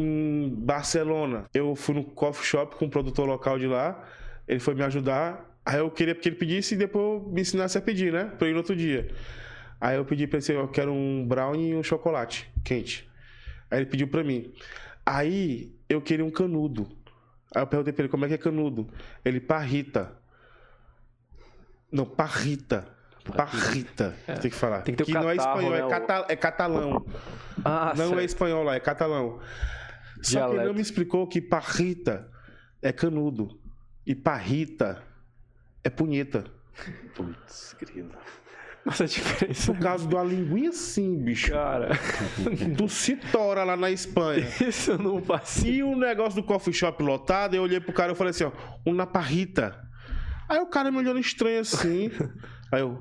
em Barcelona. Eu fui no coffee shop com um produtor local de lá. Ele foi me ajudar. Aí eu queria que ele pedisse e depois me ensinasse a pedir, né? Pra eu ir no outro dia. Aí eu pedi pra ele, eu quero um brownie e um chocolate quente. Aí ele pediu pra mim. Aí eu queria um canudo. Aí eu perguntei pra ele como é que é canudo. Ele, parrita. Não, parrita. Parrita, é. tem que falar. Tem que, que não é espanhol, né, é, cata, é catalão. Ah, não certo. é espanhol lá, é catalão. Só Dialeto. que ele não me explicou que parrita é canudo. E parrita é punheta. Putz, querido. Nossa, a diferença. Por causa de uma linguinha assim, bicho. Cara, Tu se tora lá na Espanha. isso eu não passei. E o negócio do coffee shop lotado, eu olhei pro cara e falei assim, ó, uma parrita. Aí o cara me olhando estranho assim. Aí eu,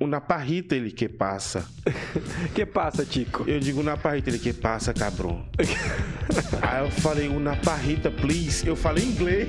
uma parrita, ele que passa. que passa, Tico? Eu digo na parrita, ele que passa, cabrão. Aí eu falei, uma parrita, please. Eu falei inglês.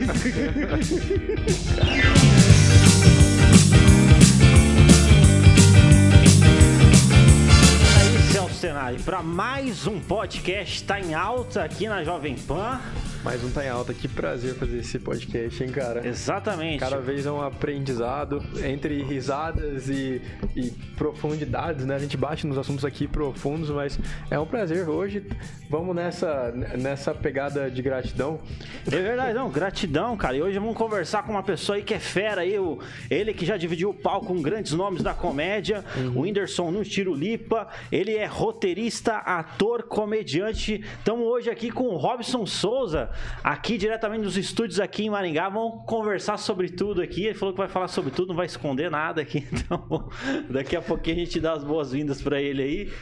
Aí, Celso Tenari, para mais um podcast, tá em alta aqui na Jovem Pan. Mais um tá em alta. Que prazer fazer esse podcast, hein, cara? Exatamente. Cada vez é um aprendizado entre risadas e, e profundidades, né? A gente bate nos assuntos aqui profundos, mas é um prazer. Hoje vamos nessa, nessa pegada de gratidão. É verdade, não, gratidão, cara. E hoje vamos conversar com uma pessoa aí que é fera aí, o, ele que já dividiu o palco com grandes nomes da comédia, o Whindersson Nunes Tirulipa. Ele é roteirista, ator, comediante. Estamos hoje aqui com o Robson Souza, aqui diretamente dos estúdios aqui em Maringá. Vamos conversar sobre tudo aqui. Ele falou que vai falar sobre tudo, não vai esconder nada aqui. Então, daqui a pouquinho a gente dá as boas-vindas pra ele aí.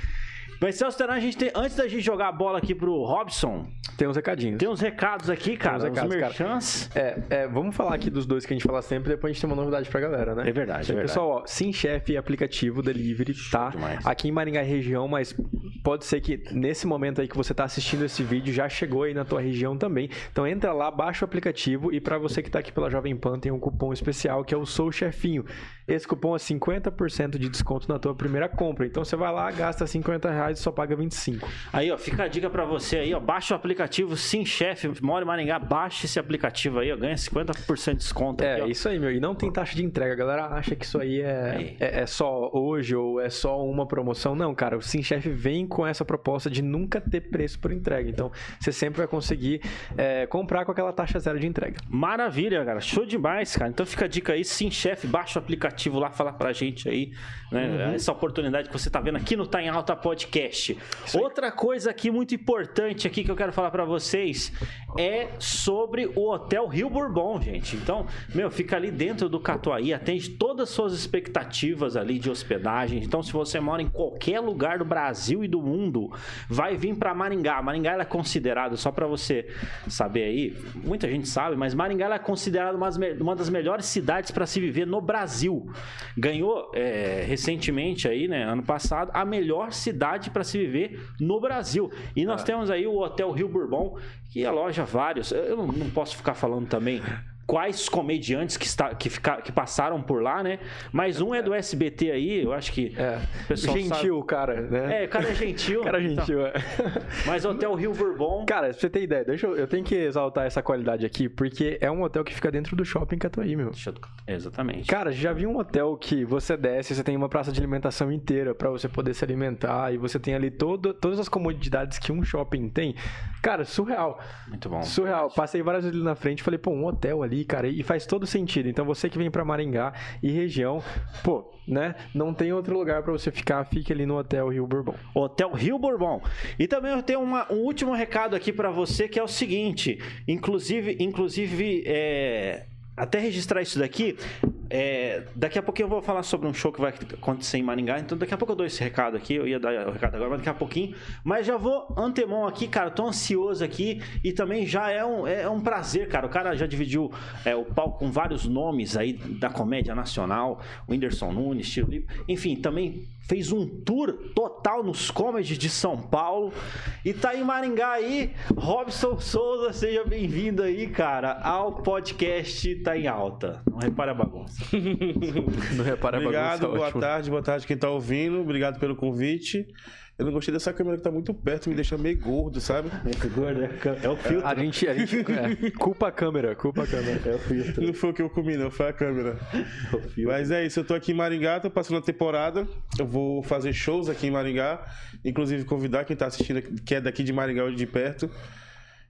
Mas, Celso Teran, a gente tem, antes da gente jogar a bola aqui pro Robson, Tem uns recadinhos. tem uns recados aqui, cara. uns Uns recados, cara. merchants. É, é, vamos falar aqui dos dois que a gente fala sempre, depois a gente tem uma novidade pra galera, né? É verdade, é verdade. Pessoal, ó, Sim Chef aplicativo delivery, tá? demais. Aqui em Maringá região, mas pode ser que nesse momento aí que você tá assistindo esse vídeo já chegou aí na tua região também. Então entra lá, baixa o aplicativo e pra você que tá aqui pela Jovem Pan tem um cupom especial que é o Sou Chefinho. Esse cupom é 50% de desconto na tua primeira compra. Então você vai lá, gasta 50 reais e só paga 25. Aí, ó, fica a dica pra você aí, ó. Baixa o aplicativo Sim Chef, mora em Maringá, baixa esse aplicativo aí, ó. Ganha 50% de desconto. É, aqui, isso aí, meu. E não tem taxa de entrega. A galera acha que isso aí é, Aí. é, é só hoje ou é só uma promoção. Não, cara. O Sim Chef vem com essa proposta de nunca ter preço por entrega. Então, você sempre vai conseguir é, comprar com aquela taxa zero de entrega. Maravilha, cara. Show demais, cara. Então fica a dica aí, Sim Chef, baixa o aplicativo lá, fala pra gente aí, né? Uhum. Essa oportunidade que você tá vendo aqui no Tá em Alta Podcast. Outra coisa aqui muito importante aqui que eu quero falar pra vocês é sobre o Hotel Rio Bourbon, gente. Então, meu, fica ali dentro do Catuaí, atende todas as suas expectativas ali de hospedagem. Então, se você mora em qualquer lugar do Brasil e do mundo, vai vir pra Maringá. Maringá ela é considerada, só pra você saber aí, muita gente sabe, mas Maringá é considerada uma das me- uma das melhores cidades pra se viver no Brasil. Ganhou é, recentemente aí, né, ano passado, a melhor cidade pra se viver no Brasil. E nós temos aí o Hotel Rio Bourbon, que aloja vários. Eu não, não posso ficar falando também quais comediantes que, está, que, fica- que passaram por lá, né? Mas um é do SBT aí, eu acho que É. o pessoal Gentil, cara, sabe. né? É, o cara é gentil. Cara então. gentil, é. Mas Hotel Rio Bourbon. Cara, pra você ter ideia, deixa eu, eu tenho que exaltar essa qualidade aqui, porque é um hotel que fica dentro do shopping Catuaí, meu. Eu- Exatamente. Cara, já vi um hotel que você desce, você tem uma praça de alimentação inteira pra você poder se alimentar e você tem ali todo, todas as comodidades que um shopping tem. Cara, surreal. Muito bom. Surreal. Passei várias vezes ali na frente e falei, pô, um hotel ali, cara, e faz todo sentido. Então você que vem pra Maringá e região, pô, né, não tem outro lugar pra você ficar, fique ali no Hotel Rio Bourbon. Hotel Rio Bourbon. E também eu tenho uma- um último recado aqui pra você que é o seguinte, inclusive, inclusive é, até registrar isso daqui, é, daqui a pouquinho eu vou falar sobre um show que vai acontecer em Maringá, então daqui a pouco eu dou esse recado aqui, eu ia dar o recado agora, mas daqui a pouquinho, mas já vou antemão aqui, cara, tô ansioso aqui e também já é um, é um prazer, cara, o cara já dividiu é, o palco com vários nomes aí da comédia nacional, o Whindersson Nunes, Tiro Lipa, enfim, também fez um tour total nos comedies de São Paulo e tá em Maringá aí, Robson Souza, seja bem-vindo aí, cara, ao podcast Tá em Alta. Não repare a bagunça. Não repara a Obrigado, bagunça, boa ótimo. tarde, boa tarde quem tá ouvindo. Obrigado pelo convite. Eu não gostei dessa câmera que tá muito perto, me deixa meio gordo, sabe? É o filtro. A gente, a gente é, culpa a câmera, culpa a câmera. É o filtro. Não foi o que eu comi, não, foi a câmera. É o filtro. Mas é isso, eu tô aqui em Maringá, tô passando a temporada. Eu vou fazer shows aqui em Maringá. Inclusive convidar quem tá assistindo, que é daqui de Maringá ou de perto.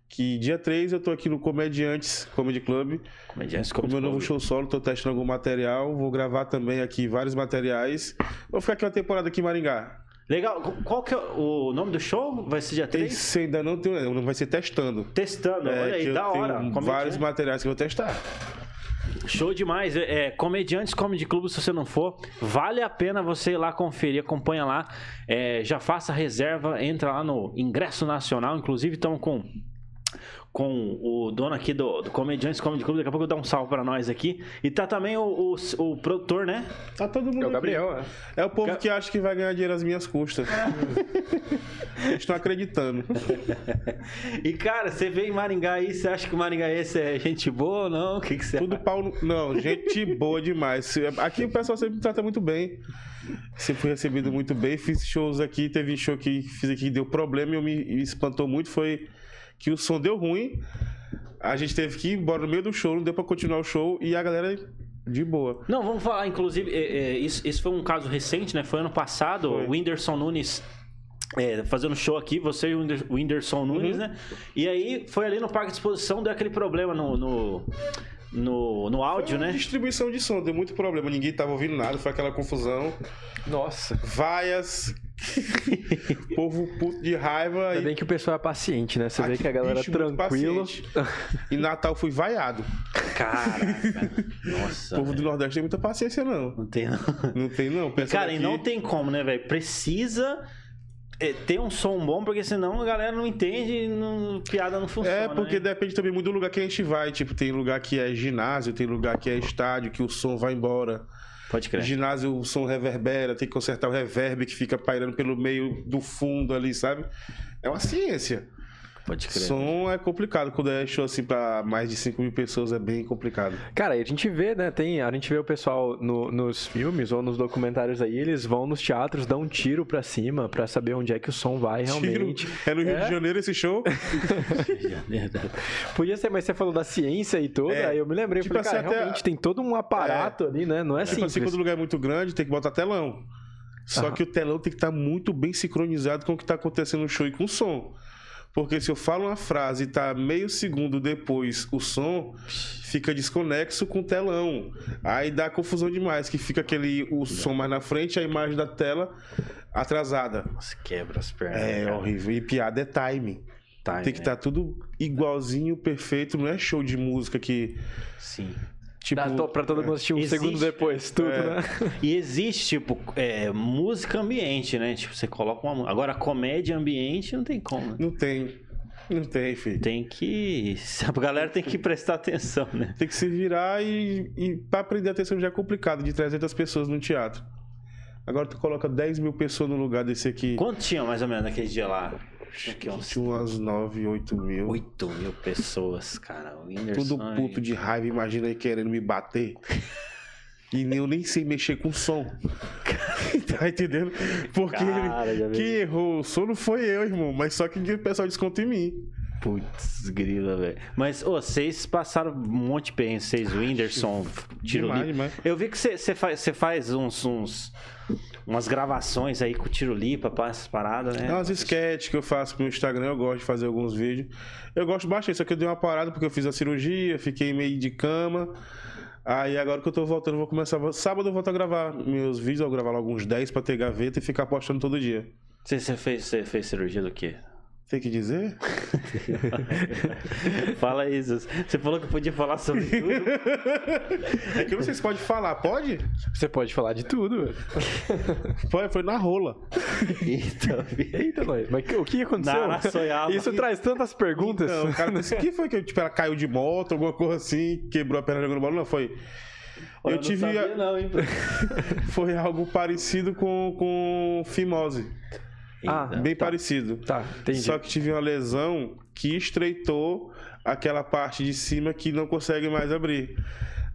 Que dia 3 eu tô aqui no Comediantes Comedy Club. Comediantes Com como meu novo show solo, tô testando algum material. Vou gravar também aqui vários materiais. Vou ficar aqui uma temporada aqui em Maringá. Legal. Qual que é o nome do show? Vai ser dia 3? Esse ainda não tem, vai ser testando. Testando. É, Olha aí, da hora. Comediante. vários materiais que eu vou testar. Show demais. É, é, Comediantes Comedy Club, se você não for, vale a pena você ir lá conferir, acompanha lá. É, já faça reserva, entra lá no Ingresso Nacional. Inclusive, estamos com. Com o dono aqui do, do Comediantes Comedy Club, daqui a pouco eu dar um salve pra nós aqui. E tá também o, o, o produtor, né? Tá todo mundo É o aqui. Gabriel, é. É o povo que acha que vai ganhar dinheiro às minhas custas. Estão acreditando. E cara, você vem em Maringá aí, você acha que o Maringaense é gente boa ou não? O que, que você Tudo pau no... Não, gente boa demais. Aqui o pessoal sempre me trata muito bem. Sempre fui recebido muito bem. Fiz shows aqui, teve show que fiz aqui que deu problema e me espantou muito. Foi que o som deu ruim. A gente teve que ir embora no meio do show, não deu pra continuar o show e a galera de boa. Não, vamos falar, inclusive, é, é, isso, isso foi um caso recente, né? Foi ano passado, Foi. o Whindersson Nunes é, fazendo show aqui, você e o Whinder- o Whindersson Nunes, né? E aí foi ali no parque de exposição, deu aquele problema no, no, no, no áudio, né? Distribuição de som, deu muito problema. Ninguém tava ouvindo nada, foi aquela confusão. Nossa. Vaias. povo puto de raiva. Ainda e bem que o pessoal é paciente, né? Você vê Aqui, que a galera bicho tranquilo. paciente. E Natal fui vaiado. Caraca, O nossa. povo do velho. Nordeste tem muita paciência, não. Não tem, não. Não tem, não. Pensa Cara, e daqui- não tem como, né, velho? Precisa é, ter um som bom, porque senão a galera não entende e não, piada não funciona. É, porque né? depende também muito do lugar que a gente vai. Tipo, tem lugar que é ginásio, tem lugar que é estádio, que o som vai embora. Pode crer. Ginásio, o som reverbera, tem que consertar o reverb que fica pairando pelo meio do fundo ali, sabe? É uma ciência. Pode crer. Som é complicado. Quando é show assim pra mais de 5 mil pessoas, é bem complicado. Cara, e a gente vê, né? Tem, a gente vê o pessoal no- nos filmes ou nos documentários aí, eles vão nos teatros, dão um tiro pra cima pra saber onde é que o som vai realmente. Tiro. É no Rio É? de Janeiro esse show? Podia ser, mas você falou da ciência e toda, É. aí eu me lembrei, Tipo falei, cara, assim, até- realmente tem todo um aparato ali, né? Não é Tipo assim, simples. quando o lugar é muito grande, tem que botar telão. Só Aham. que o telão tem que estar muito bem sincronizado com o que está acontecendo no show e com o som. Porque se eu falo uma frase e tá meio segundo depois o som, fica desconexo com o telão. Aí dá confusão demais, que fica aquele o som mais na frente a imagem da tela atrasada. Nossa, quebra as pernas. É cara. horrível. E piada é timing. Tá, Tem que né? estar tudo igualzinho, perfeito. Não é show de música que. Sim. Tipo, Dá to- pra todo mundo assistir um Existe- segundo depois, tudo, É. né? E existe, tipo, é, música ambiente, né? Tipo, você coloca uma. Agora, comédia ambiente não tem como. né? não tem. Não tem, filho. Tem que. A galera tem que prestar atenção, né? Tem que se virar e, e para aprender atenção já é complicado, de 300 pessoas no teatro. Agora tu coloca 10 mil pessoas no lugar desse aqui. Quanto tinha mais ou menos naquele dia lá? Tinha que uns Tinha umas 9, 8 mil. 8 mil pessoas, cara. O Whindersson. Tudo puto de raiva, imagina aí querendo me bater. E eu nem sei mexer com som. tá entendendo? Porque Cara, quem errou o som não foi eu, irmão. Mas só que o pessoal desconta em mim. Putz, grila, velho. Mas, ô, vocês passaram um monte de perrengue, vocês, o Whindersson, tiro Demais, demais. Eu vi que você faz, faz uns, uns- umas gravações aí com tiro lipa, pá, essas paradas, né? É umas sketches que eu faço pro Instagram, eu gosto de fazer alguns vídeos. Eu gosto bastante, só que eu dei uma parada porque eu fiz a cirurgia, fiquei meio de cama. Aí agora que eu tô voltando, eu vou começar. Sábado eu volto a gravar meus vídeos, eu vou gravar logo uns 10 pra ter gaveta e ficar postando todo dia. Você, você fez, você fez cirurgia do quê? Tem que dizer? Fala isso. Você falou que podia falar sobre tudo. É que eu não sei se pode falar, pode? Você pode falar de tudo. velho. Foi, foi na rola. Eita, Eita, nós. Mas o que aconteceu? Na. Isso traz tantas perguntas. Não, o cara disse que foi que tipo, ela caiu de moto, alguma coisa assim, quebrou a perna jogando bola. Não, foi. Olha, eu não tive. sabia não, hein? Foi algo parecido com, com fimose. Ah, Eita. Bem parecido. Tá, entendi. Só que tive uma lesão que estreitou aquela parte de cima que não consegue mais abrir.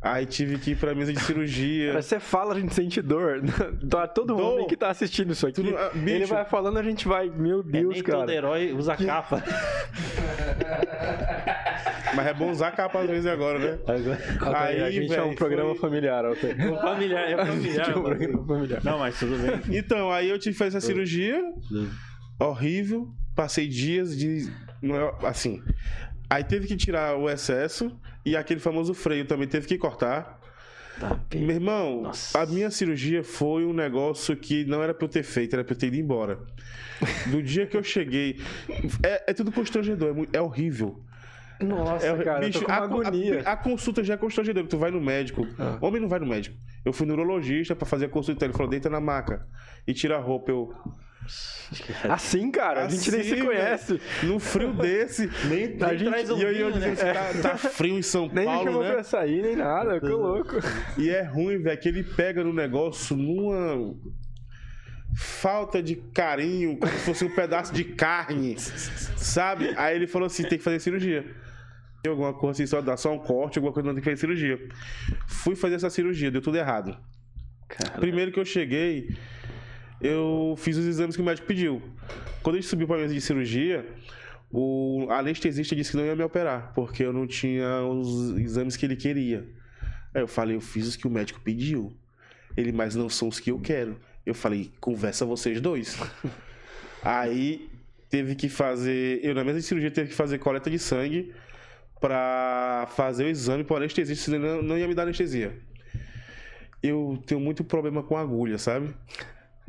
Aí tive que ir pra mesa de cirurgia. Cara, você fala, a gente sente dor. Tá Todo Dor. homem que tá assistindo isso aqui, Tu não- ah, ele bicho. vai falando, a gente vai, meu É, Deus, nem todo cara. herói usa capa. Mas é bom usar capa às vezes agora, né? Altair, Aí, a gente é um programa foi- familiar, Altair. O familiar, é familiar. é um mano. programa familiar. Não, mas tudo bem. Então, aí eu tive que fazer essa cirurgia. Horrível. Passei dias de. é- Assim. Aí teve que tirar o excesso e aquele famoso freio também teve que cortar. Tá. Meu irmão, Nossa. a minha cirurgia foi um negócio que não era pra eu ter feito, era pra eu ter ido embora. Do dia que eu cheguei. É, é tudo constrangedor, é, é horrível. Nossa, É, cara, eu tô com a, agonia. a- a consulta já é constrangedora. Tu vai no médico. Ah. Homem não vai no médico. Eu fui no urologista pra fazer a consulta. Ele falou: deita na maca e tira a roupa. Eu. Assim, cara, a gente nem se Assim, conhece. Num frio desse. Nem, A nem gente- traz um e eu, eu né? dizendo assim, tá, tá frio em São Nem Paulo, chamou né? pra sair, nem nada, que louco. E é ruim, velho, que ele pega no negócio numa falta de carinho, como se fosse um pedaço de carne, sabe? Aí ele falou assim, tem que fazer cirurgia. Alguma coisa assim, só dá só um corte, alguma coisa não tem que fazer cirurgia. Fui fazer essa cirurgia, deu tudo errado. Cara, Primeiro que eu cheguei, eu fiz os exames que o médico pediu. Quando a gente subiu para mesa de cirurgia, o anestesista disse que não ia me operar, porque eu não tinha os exames que ele queria. Aí eu falei, eu fiz os que o médico pediu. Ele, mas não são os que eu quero. Eu falei, conversa vocês dois. Aí teve que fazer, eu na mesa de cirurgia teve que fazer coleta de sangue para fazer o exame para o anestesista, senão não, não ia me dar anestesia eu tenho muito problema com agulha, sabe?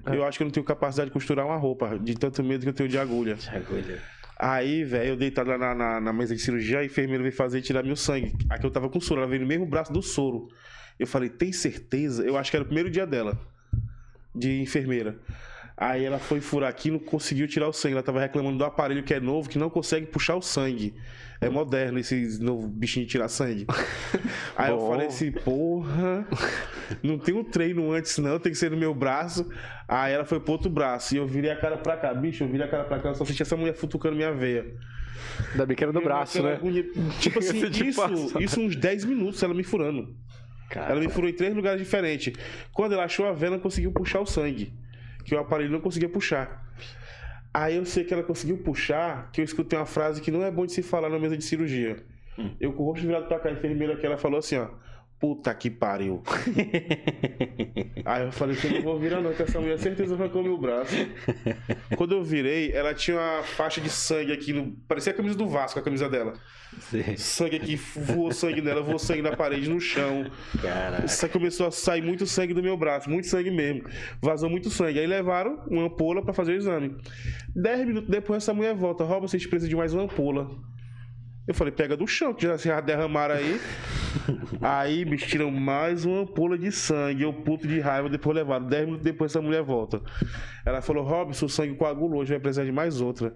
Eu acho que eu não tenho capacidade de costurar uma roupa, de tanto medo que eu tenho de agulha. de agulha. Aí, velho, eu deitado lá na, na, na mesa de cirurgia, a enfermeira veio fazer tirar meu sangue. Aqui eu tava com soro, ela veio no mesmo braço do soro. Eu falei, tem certeza? Eu acho que era o primeiro dia dela, de enfermeira. Aí ela foi furar aqui e não conseguiu tirar o sangue. Ela tava reclamando do aparelho que é novo, que não consegue puxar o sangue. É moderno esse novo bichinho de tirar sangue. Aí eu Bom. falei assim, porra, não tem um treino antes não, tem que ser no meu braço. Aí ela foi pro outro braço e eu virei a cara pra cá. Bicho, eu virei a cara pra cá, eu só senti essa mulher futucando minha veia. Ainda bem que era do braço, né? agonia. Tipo assim, isso, isso uns 10 minutos ela me furando. Cara, Ela me furou em três lugares diferentes. Quando ela achou a vena, conseguiu puxar o sangue. Que o aparelho não conseguia puxar. Aí eu sei que ela conseguiu puxar, que eu escutei uma frase que não é bom de se falar na mesa de cirurgia. Hum. Eu com o rosto virado pra cá, a enfermeira que ela falou assim, ó. Puta que pariu. Aí eu falei que eu não vou virar não, que essa mulher certeza vai comer o braço. Quando eu virei, ela tinha uma faixa de sangue aqui, no... parecia a camisa do Vasco, a camisa dela. Sim. Sangue aqui, voou sangue nela, voou sangue na parede, no chão. Cara, Isso começou a sair muito sangue do meu braço, muito sangue mesmo. Vazou muito sangue. Aí levaram uma ampola pra fazer o exame. Dez minutos depois, essa mulher volta. Rouba, vocês precisam de mais uma ampola. Eu falei, pega do chão, que já se derramaram aí. aí, bicho, tiram mais uma ampola de sangue. Eu puto de raiva, depois levaram. Dez minutos depois, essa mulher volta. Ela falou, Robson, o sangue coagulou, hoje vai precisar de mais outra.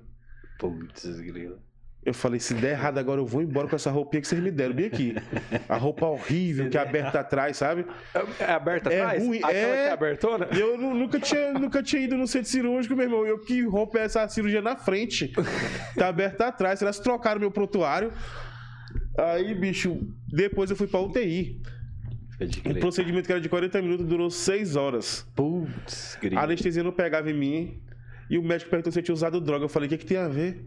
putz, grilo. Eu falei, se der errado agora, eu vou embora com essa roupinha que vocês me deram, bem aqui. A roupa horrível, que é aberta atrás, sabe? É aberta É atrás? ruim, Aquela é. que é abertona? Eu nu- nunca tinha, nunca tinha ido no centro cirúrgico, meu irmão. Eu que roupa é essa cirurgia na frente? Tá aberta atrás. Elas trocaram meu prontuário. Aí, bicho, depois eu fui pra UTI. Um crer. procedimento que era de 40 minutos durou 6 horas. Putz, grilo. A anestesia não pegava em mim. E o médico perguntou se eu tinha usado droga. Eu falei, o que, que tem a ver?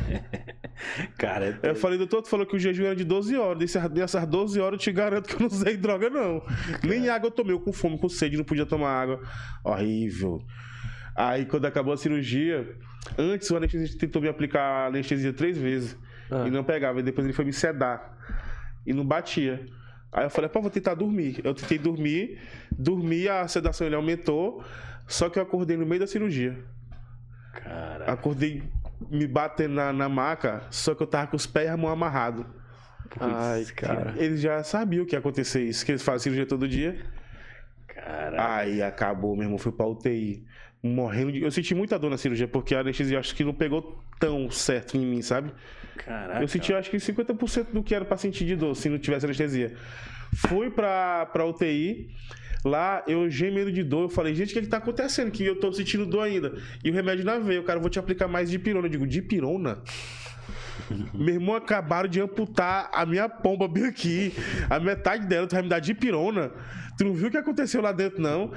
Cara, Eu falei, doutor, tu falou que o jejum era de 12 horas. Dessas 12 horas eu te garanto que eu não usei droga, não. Nem água eu tomei, eu com fome, com sede, não podia tomar água. Horrível. Aí quando acabou a cirurgia, antes o anestesista tentou me aplicar anestesia três vezes. Ah. E não pegava. E depois ele foi me sedar. E não batia. Aí eu falei, pô, vou tentar dormir. Eu tentei dormir, dormi, a sedação ele aumentou. Só que eu acordei no meio da cirurgia. cara. Acordei me batendo na, na maca, só que eu tava com os pés e a mão amarrado. Ai, cara. Eles já sabiam que ia acontecer isso, que eles fazem cirurgia todo dia. Cara, Aí acabou, meu irmão, fui pra UTI. Morrendo de... Eu senti muita dor na cirurgia, porque a anestesia acho que não pegou tão certo em mim, sabe? caraca. Eu senti acho que 50% do que era pra sentir de dor, se não tivesse anestesia. Fui pra, pra UTI. Lá eu gemendo de dor, eu falei, gente, o que, que tá acontecendo? Que eu tô sentindo dor ainda. E o remédio na veia, o cara, vou te aplicar mais de pirona. Eu digo, de pirona? Meu irmão acabaram de amputar a minha pomba bem aqui. A metade dela, tu vai me dar de pirona. Tu não viu o que aconteceu lá dentro, não?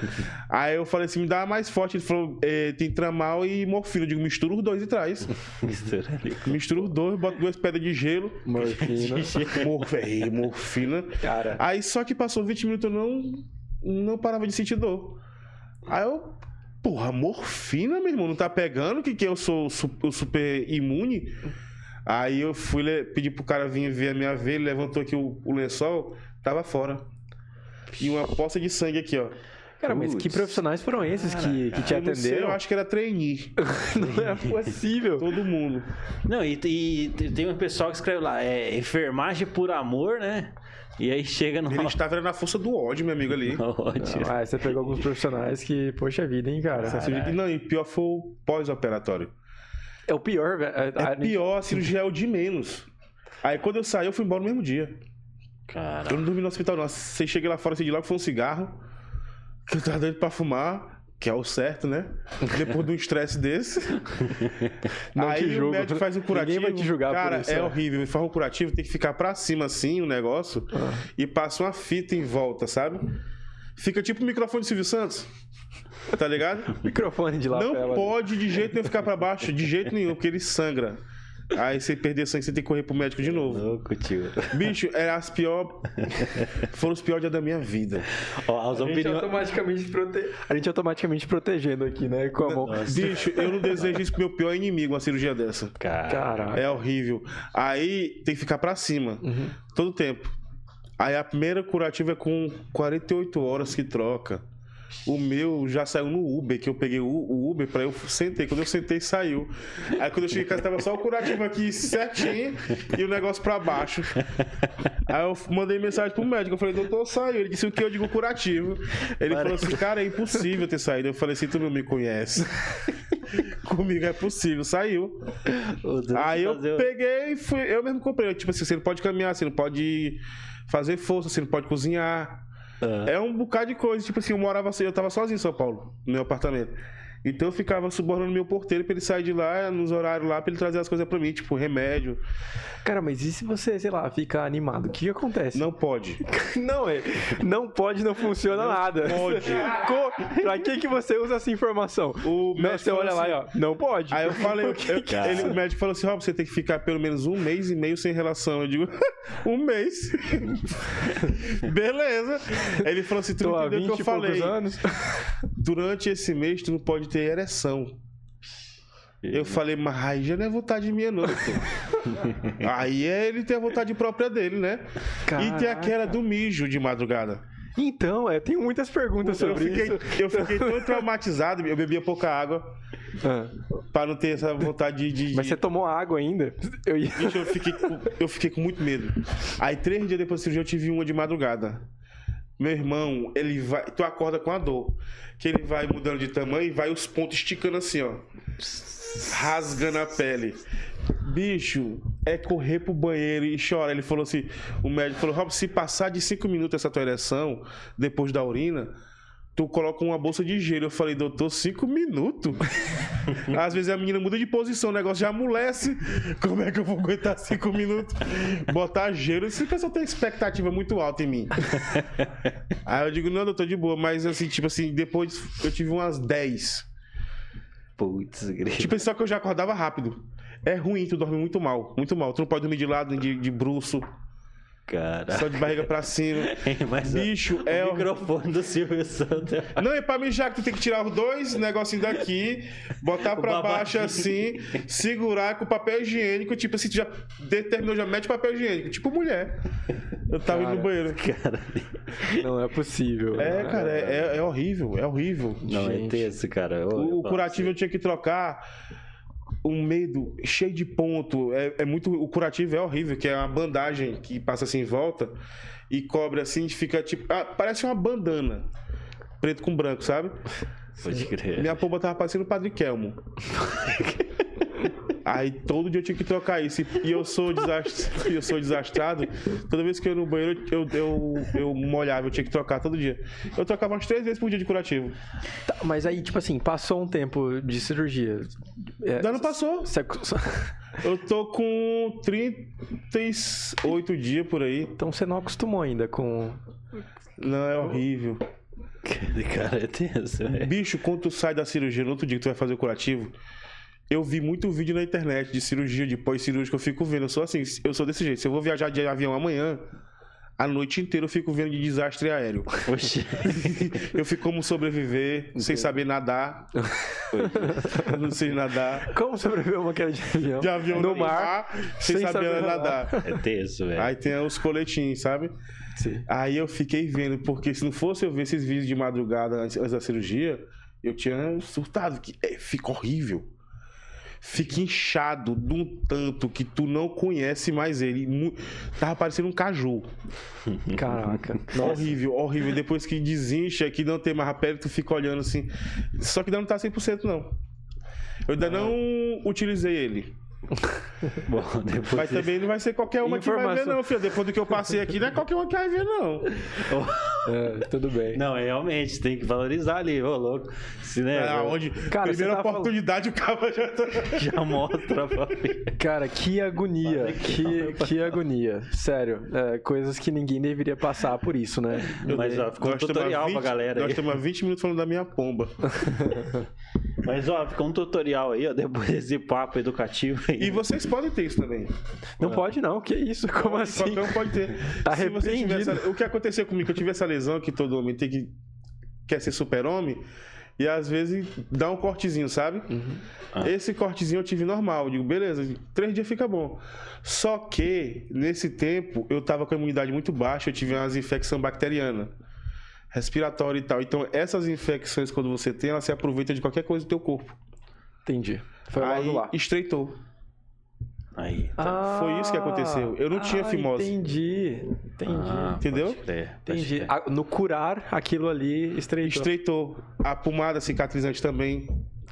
Aí eu falei assim, me dá mais forte. Ele falou, é, tem tramal e morfina. Eu digo, mistura os dois e traz. Mistura ali. Mistura os dois, bota duas pedras de gelo. Morfina. Mor véi, morfina. Cara. Aí só que passou 20 minutos eu não, não parava de sentir dor. Aí eu, porra, morfina, meu irmão, não tá pegando? Que que eu sou super imune? Aí eu fui pedir pro cara vir ver a minha veia, ele levantou aqui o, o lençol, tava fora. E uma poça de sangue aqui, ó. Cara, mas que profissionais foram esses que, que te Eu não sei, atenderam? eu acho que era trainee. Não é possível. Todo mundo. Não, e, e tem um pessoal que escreve lá, é enfermagem por amor, né? E aí chega no. Ele estava na força do ódio, meu amigo ali. Ótimo. Ah, você pegou alguns profissionais que, poxa vida, hein, cara. E Não, e pior foi o pós-operatório. É o pior, velho. É A- a- pior, a cirurgia é o de menos. Aí quando eu saí, eu fui embora no mesmo dia. Cara. Eu não dormi no hospital, não. Você cheguei lá fora, você de logo foi um cigarro. Que eu tava doido pra fumar, que é o certo, né? Depois de um estresse desse. Não aí te o julgo. médico faz um curativo. Ninguém vai te julgar Cara, isso, é é. horrível. Ele faz um curativo, tem que ficar pra cima assim o negócio. Ah. E passa uma fita em volta, sabe? Fica tipo o microfone do Silvio Santos. Tá ligado? Microfone de lapela. Não pode de jeito nenhum ficar pra baixo, de jeito nenhum, porque ele sangra. Aí você perder sangue, você tem que correr pro médico de novo. Louco, tio. Bicho, era as pior. Foram os piores dias da minha vida. Ó, as A gente, automaticamente prote... a gente automaticamente protegendo aqui, né? Com a mão. Bicho, eu não desejo isso pro meu pior inimigo, uma cirurgia dessa. Cara. Caralho. É horrível. Aí tem que ficar pra cima. Todo tempo. Aí a primeira curativa é com 48 horas que troca. O meu já saiu no Uber, que eu peguei o, Uber pra eu sentei. Quando eu sentei, saiu. Aí quando eu cheguei em casa, tava só o curativo aqui certinho e o negócio pra baixo. Aí eu mandei mensagem pro médico. Eu falei, doutor, saiu. Ele disse o que eu digo curativo. Ele falou assim, cara, é impossível ter saído. Eu falei assim, tu não me conhece. Comigo é possível. Saiu. Aí eu fazer peguei e fui. Eu mesmo comprei. Tipo assim, você não pode caminhar, você não pode fazer força, você não pode cozinhar. Ah. É um bocado de coisa. Tipo assim, eu morava assim, eu tava sozinho em São Paulo, no meu apartamento. Então eu ficava subornando meu porteiro pra ele sair de lá, nos horários lá, pra ele trazer as coisas pra mim, tipo remédio. Cara, mas e se você, sei lá, fica animado? O que, que acontece? Não pode. Não, é. Não pode, não funciona nada. pode. Co- pra que, que você usa essa informação? O Não, médico você olha falou lá assim- e ó, não pode. Aí eu falei, eu- eu- Cara. ele- o médico falou assim: Rob, você tem que ficar pelo menos um mês e meio sem relação. Eu digo, um mês. Beleza. Ele falou assim: tu Tô não entendeu o 20 que eu falei. anos. Durante esse mês, tu não pode ter ereção. Eu falei, mas aí já não é vontade minha, não. aí é ele ter a vontade própria dele, né? E tem Caraca. aquela do mijo de madrugada. Então, é, tem muitas perguntas Eu sobre fiquei, isso. eu fiquei tão traumatizado, eu bebia pouca água Ah, pra não ter essa vontade de. de- mas você tomou água ainda? Eu ia... Bicho, eu fiquei, com, eu fiquei com muito medo. Aí, três dias depois da cirurgia, eu tive uma de madrugada. Meu irmão, ele vai. Tu acorda com a dor. Que ele vai mudando de tamanho e vai os pontos esticando assim, ó. Rasgando a pele. Bicho, é correr pro banheiro e chorar. Ele falou assim: o médico falou, Rob, se passar de cinco minutos essa tua ereção, depois da urina, tu coloca uma bolsa de gelo. Eu falei, doutor, cinco minutos? Às vezes a menina muda de posição, o negócio já amolece. Como é que eu vou aguentar cinco minutos? Botar gelo. Esse pessoal tem expectativa muito alta em mim. Aí eu digo, não, doutor, de boa. Mas assim, tipo assim, depois eu tive umas 10. Putz, grito. Tipo, só que eu já acordava rápido. É ruim, tu dorme muito mal. Muito mal. Tu não pode dormir de lado, de, de bruço, Cara. só de barriga pra cima. Mas, Bicho, o é. o- microfone do Silvio Santos. Não, é pra mijar que tu tem que tirar os dois negocinhos daqui, botar O pra baixo assim, segurar com papel higiênico, tipo assim, tu já determinou, já mete papel higiênico, tipo mulher. Eu tava indo Cara. no banheiro. Cara, Não é possível. É, cara, é, é- é horrível, é horrível. não, é Gente. tenso, cara. Eu- O, curativo eu tinha que trocar um medo cheio de ponto. É, é muito. O curativo é horrível, que é uma bandagem que passa assim em volta e cobre assim, fica tipo. ah, parece uma bandana. Preto com branco, sabe? Pode crer. Minha pomba tava parecendo o Padre Kelmo. Aí todo dia eu tinha que trocar isso. E eu sou, desast... eu sou desastrado. Toda vez que eu ia no banheiro, eu, eu, eu molhava, eu tinha que trocar todo dia. Eu trocava umas três vezes por dia de curativo. Tá, mas aí, tipo assim, passou um tempo de cirurgia. É, não passou. Você- Eu tô com 38 dias por aí. Então você não acostumou ainda com. Não, é horrível. Cara, é tenso, velho. Bicho, quando tu sai da cirurgia, no outro dia que tu vai fazer o curativo, eu vi muito vídeo na internet de cirurgia, de pós-cirúrgica, eu fico vendo. Eu sou assim, eu sou desse jeito. Se eu vou viajar de avião amanhã, a noite inteira eu fico vendo de desastre aéreo. Oxi. Eu fico como sobreviver, sem saber nadar. Eu não sei nadar. Como sobreviver uma queda de avião? De avião no no mar, sem, saber, nadar. É tenso, velho. Aí tem os coletinhos, sabe? Sim. Aí eu fiquei vendo, porque se não fosse eu ver esses vídeos de madrugada antes, antes da cirurgia, eu tinha surtado. Que é, fica horrível. Fica inchado de um tanto que tu não conhece mais ele. Tava parecendo um caju. Caraca. Horrível, horrível. Depois que desincha, que não tem mais a pele, tu fica olhando assim. Só que ainda não tá 100% não. Eu ainda não utilizei ele. Bom, depois Mas também não vai ser qualquer uma que vai ver, Informação. não, filho. Depois do que eu passei aqui, não é qualquer uma que vai ver, não. É, tudo bem. Não, é, realmente, tem que valorizar ali, ô louco. Se, né, É, onde, Cara, primeira tá oportunidade, o cara já tá. já mostra pra mim. Cara, que agonia. Que, que agonia. Sério. é, coisas que ninguém deveria passar por isso, né? Mas ó, ficou um tutorial 20 pra galera Nós aí. estamos há 20 minutos falando da minha pomba. Mas ó, ficou um tutorial aí, ó, depois desse papo educativo. E vocês podem ter isso também. Não pode não, que isso? Como assim? Qualquer um pode ter. Tá Se repreendido. essa- O que aconteceu comigo, eu tive essa lesão que todo homem tem que. quer ser super-homem. E às vezes dá um cortezinho, sabe? Ah. Esse cortezinho eu tive normal. Eu digo, beleza, três dias fica bom. Só que, nesse tempo, eu tava com a imunidade muito baixa, eu tive umas infecções bacterianas, respiratória e tal. Então, essas infecções, quando você tem, elas se aproveitam de qualquer coisa do teu corpo. Entendi. Foi Aí lá. estreitou. Aí. Foi isso que aconteceu. Eu não tinha ah, fimose. Entendi. Entendi. Ah, Entendeu? pode crer, pode Entendi. crer. Ah, No curar, aquilo ali estreitou. Estreitou. A pomada cicatrizante também.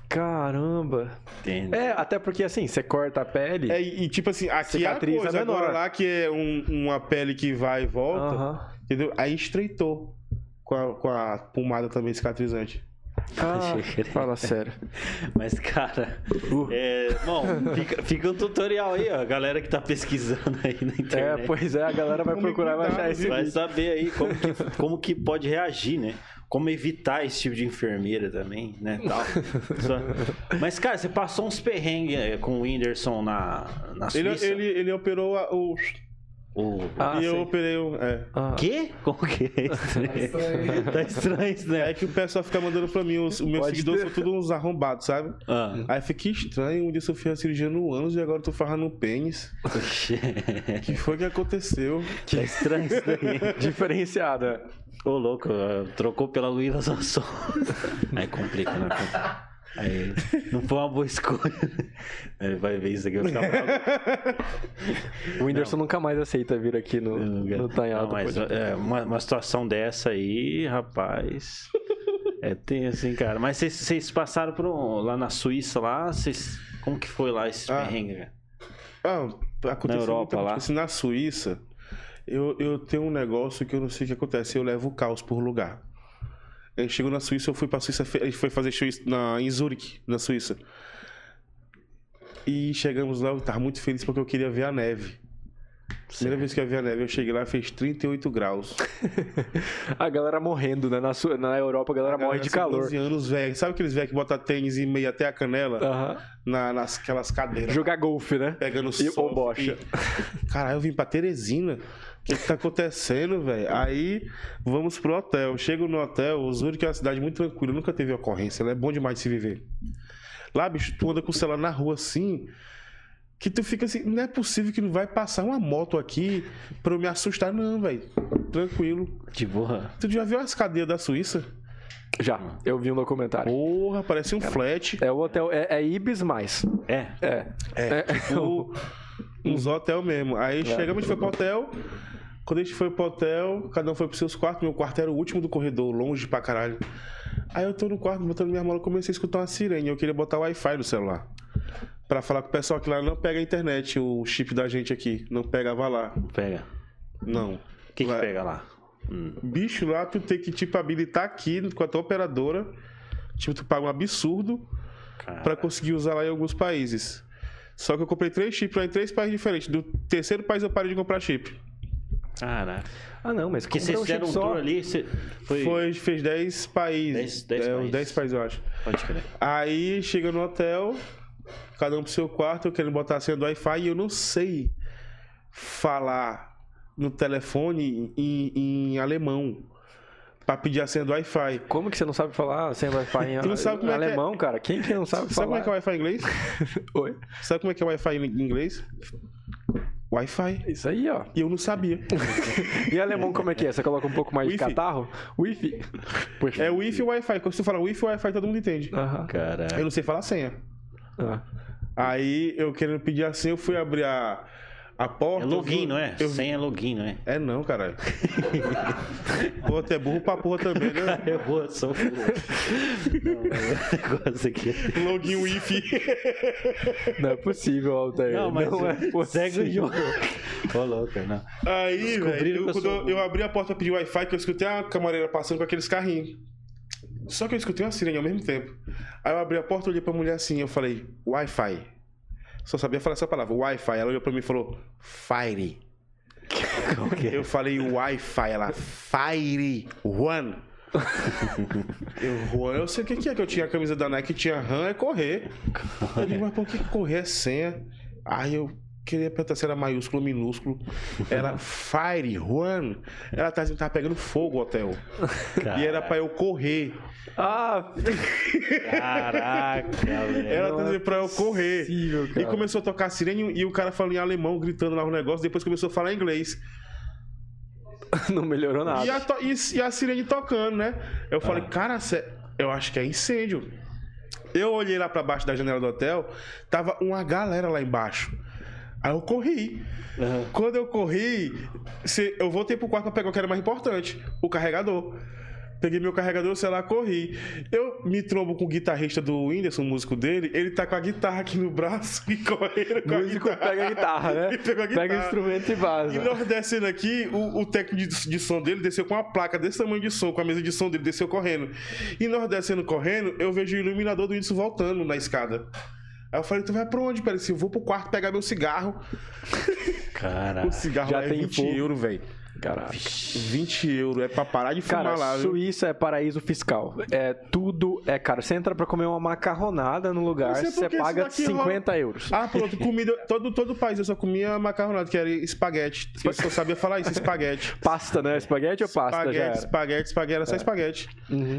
Caramba. Entendi. É, até porque assim, você corta a pele. É, e tipo assim, aqui Cicatriz é a coisa, é menor. agora lá que é um- uma pele que vai e volta, Aham. entendeu? Aí estreitou com a, com a pomada também cicatrizante. Ah, fala sério. Mas, cara, Uh. é, bom, fica, fica um tutorial aí, ó. A galera que tá pesquisando aí na É, internet. pois é, a galera vai procurar vai achar esse? Vai vídeo. saber aí como que, como que pode reagir, né? Como evitar esse tipo de enfermeira também, né? Tal. Só- Mas, cara, você passou uns perrengues é, com o Whindersson na, na Ele, Suíça? ele, ele operou a- o. O... Ah, e eu sei. operei o. É. Ah, Quê? Como que é isso? tá estranho isso, né? É que o pessoal fica mandando pra mim, os, os meus Pode seguidores ter. são todos uns arrombados, sabe? Ah. Aí fica estranho, um dia eu fiz a cirurgia no ânus e agora eu tô farrando o pênis. O que foi que aconteceu? tá estranho isso daí. Diferenciada. Ô, louco, trocou pela Luísa Sasson. Aí complica, né? Aí não foi uma boa escolha. Ele vai ver isso aqui, vai ficar bravo. O Whindersson nunca mais aceita vir aqui no, no Alta mas é, uma, uma situação dessa aí, rapaz. É tem assim, cara. Mas vocês- passaram por um, lá na Suíça lá, vocês. Como que foi lá esse Ah. perrengue, cara? Ah, aconteceu Na Europa, muita- lá? assim, na Suíça, eu, eu tenho um negócio que eu não sei o que acontece. Eu levo o caos por lugar. A gente chegou na Suíça, eu fui pra Suíça, a gente foi fazer show na, em Zurique, na Suíça. E chegamos lá, eu tava muito feliz porque eu queria ver a neve. Primeira vez que eu vi a neve, eu cheguei lá, fez 38 graus. A galera morrendo, né? Na, Su- na Europa a galera morre de Galera, calor. 11 anos, velho. Sabe aqueles velhos que botam tênis e meia até a canela Aham. na, nas aquelas cadeiras? Jogar golfe, né? pegando E- sol. ou bocha. e- Caralho, eu vim pra Teresina. O que, que tá acontecendo, velho? Aí vamos pro hotel. Chego no hotel, o Zurich é uma cidade muito tranquila, nunca teve ocorrência, né? É bom demais de se viver. Lá, bicho, tu anda com o celular na rua assim, que tu fica assim, não é possível que não vai passar uma moto aqui pra eu me assustar, não, velho. Tranquilo. De boa. Tu já viu as cadeias da Suíça? Já, eu vi um documentário. Porra, parece um flat. É o hotel, é, é Ibis mais. É. É. É, tipo, uns hotel mesmo. Aí É. chegamos, a gente foi pro hotel. Quando a gente foi pro hotel, cada um foi pros seus quartos. Meu quarto era o último do corredor, longe pra caralho. Aí eu tô no quarto, botando minha mala, comecei a escutar uma sirene. Eu queria botar o Wi-Fi no celular. Pra falar com o pessoal que lá não pega a internet, o chip da gente aqui. Não pegava lá. Pega. Não. O que, que Lá- pega lá? Hum. Bicho, lá tu tem que, tipo, habilitar aqui com a tua operadora. Tipo, tu paga um absurdo Cara. pra conseguir usar lá em alguns países. Só que eu comprei três chips lá em três países diferentes. Do terceiro país eu parei de comprar chip. Caraca. Ah, não, mas Porque comprar vocês fizeram um chip só- tour ali, você... foi... Foi, fez 10 países. Dez- dez é, uns países. 10 países, eu acho. Pode crer. Aí chega no hotel, cada um pro seu quarto, eu quero botar a senha do Wi-Fi e eu não sei falar no telefone em, em alemão pra pedir a senha do Wi-Fi. Como que você não sabe falar sem Wi-Fi em Tu não sabe como é que é? alemão, cara? Quem que não sabe Sabe como falar? é que é Wi-Fi em inglês? Oi? Sabe como é que é Wi-Fi em inglês? Wi-Fi. Isso aí, ó. E eu não sabia. E alemão como é que é? Você coloca um pouco mais de catarro? Wi-Fi. Poxa. É Wi-Fi e Wi-Fi. Quando você fala Wi-Fi e Wi-Fi, todo mundo entende. Aham. Caraca. Eu não sei falar senha. Ah. Aí eu querendo pedir a senha, eu fui abrir a, a porta. É login, eu- não é? Eu, Senha é login, não é? É não, caralho. Pô, tu é burro pra porra também, né? Eu vou, sou burro. Não, o negócio aqui. Login Wi-Fi. Não é possível, Altair. Não, mas não é possível. segue o jogo. Ô, louco, não. Aí, velho, eu, eu quando eu, eu abri a porta pra pedir Wi-Fi, que eu escutei a camareira passando com aqueles carrinhos. Só que eu escutei uma sirene ao mesmo tempo. Aí eu abri a porta, olhei pra mulher assim, eu falei, Wi-Fi. Só sabia falar essa palavra, Wi-Fi. Ela olhou pra mim e falou, Fire. É? Eu falei Wi-Fi, ela, Fire One. eu, Juan, eu sei o que que é, que eu tinha a camisa da Nike, tinha RAM, é correr. Eu digo, mas por que correr é senha? Aí eu queria perguntar se era maiúsculo ou minúsculo. Ela, Fire One. Ela tá dizendo tava pegando fogo o hotel. E era pra eu correr. Ah, Caraca, velho. Ela tá é dizendo pra eu correr. possível, E começou a tocar a sirene e o cara falando em alemão, gritando lá o negócio. Depois começou a falar inglês. não melhorou nada. E a, e, e a sirene tocando, né? Eu falei, cara, eu acho que é incêndio. Eu olhei lá pra baixo da janela do hotel, tava uma galera lá embaixo. Aí eu corri. Aham. Quando eu corri, eu voltei pro quarto pra pegar o que era mais importante, o carregador. Peguei meu carregador, sei lá, corri. Eu me trombo com o guitarrista do Whindersson, o músico dele. Ele tá com a guitarra aqui no braço e correndo com O a músico guitarra. pega a guitarra, né? Ele pegou a guitarra. Pega o instrumento e vaza. E nós descendo aqui, o, o técnico de, de som dele desceu com uma placa desse tamanho de som, com a mesa de som dele, desceu correndo. E nós descendo correndo, eu vejo o iluminador do Whindersson voltando na escada. Aí eu falei, tu vai pra onde, Pera? Eu vou pro quarto pegar meu cigarro. Caraca. O cigarro Já é tem 20 fogo. euros, velho. Caraca. 20 euros. É pra parar de fumar Cara, lá, viu? Suíça é paraíso fiscal. É tudo é caro. Você entra pra comer uma macarronada no lugar, sei você paga isso daqui 50 euros. Ah, pronto, comida. Todo, todo país eu só comia macarronada, que era espaguete. Eu só sabia falar isso, espaguete. Pasta, né? Espaguete ou pasta? Já Espaguete, era. espaguete, espaguete, era só espaguete.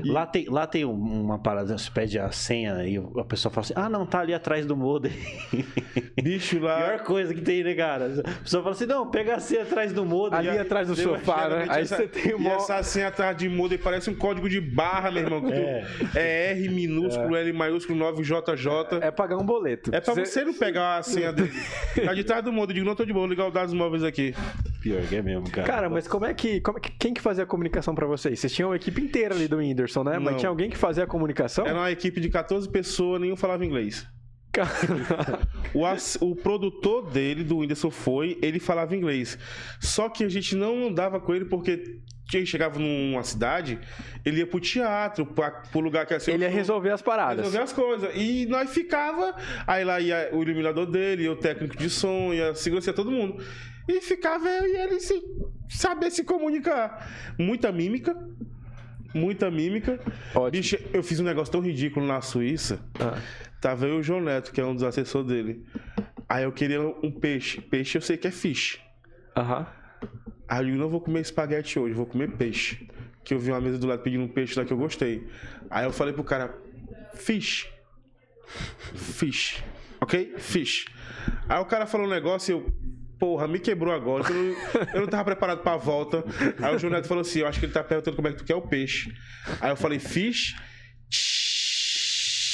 Lá tem, lá tem um- uma parada, você pede a senha e a pessoa fala assim: ah, não, tá ali atrás do modem. Bicho lá. Pior coisa que tem, né, cara? A pessoa fala assim: não, pega a senha atrás do modem. Ali E atrás do sofá, né? Aí essa- você tem E uma... essa senha atrás de modem parece um código de barra, meu irmão. que tu- É. É, R minúsculo, L maiúsculo, 9JJ. É pagar um boleto. É pra você não pegar a senha dele. Tá de trás do modem. Eu digo, não tô de boa, vou ligar o dados móveis aqui. Pior que é mesmo, cara. Cara, mas como é que. Como é que quem que fazia a comunicação pra vocês? Vocês tinham a equipe inteira ali do Whindersson, né? Mas Não. tinha alguém que fazia a comunicação? Era uma equipe de 14 pessoas, nenhum falava inglês. Cara, O, ass- o produtor dele, do Whindersson, foi, ele falava inglês. Só que a gente não andava com ele porque chegava numa cidade, ele ia pro teatro, pra, pro lugar que ia ser Ele ia resolver as paradas. resolver as coisas. E nós ficava, aí lá ia o iluminador dele, ia o técnico de som, ia a segurança, ia todo mundo. E ficava eu e ele sem saber se comunicar. Muita mímica. Muita mímica. Ótimo. Bicho, eu fiz um negócio tão ridículo na Suíça. Ah. Tava eu e o João Neto, que é um dos assessores dele. Aí eu queria um peixe. Peixe eu sei que é fish. Aham. Aí eu digo, não vou comer espaguete hoje, vou comer peixe. Que eu vi uma mesa do lado pedindo um peixe lá que eu gostei. Aí eu falei pro cara, fish. Fish. Ok? Fish. Aí o cara falou um negócio e eu, porra, me quebrou agora. Eu não, eu não tava preparado pra volta. Aí o João Neto falou assim, eu acho que ele tá perguntando como é que tu quer o peixe. Aí eu falei, fish.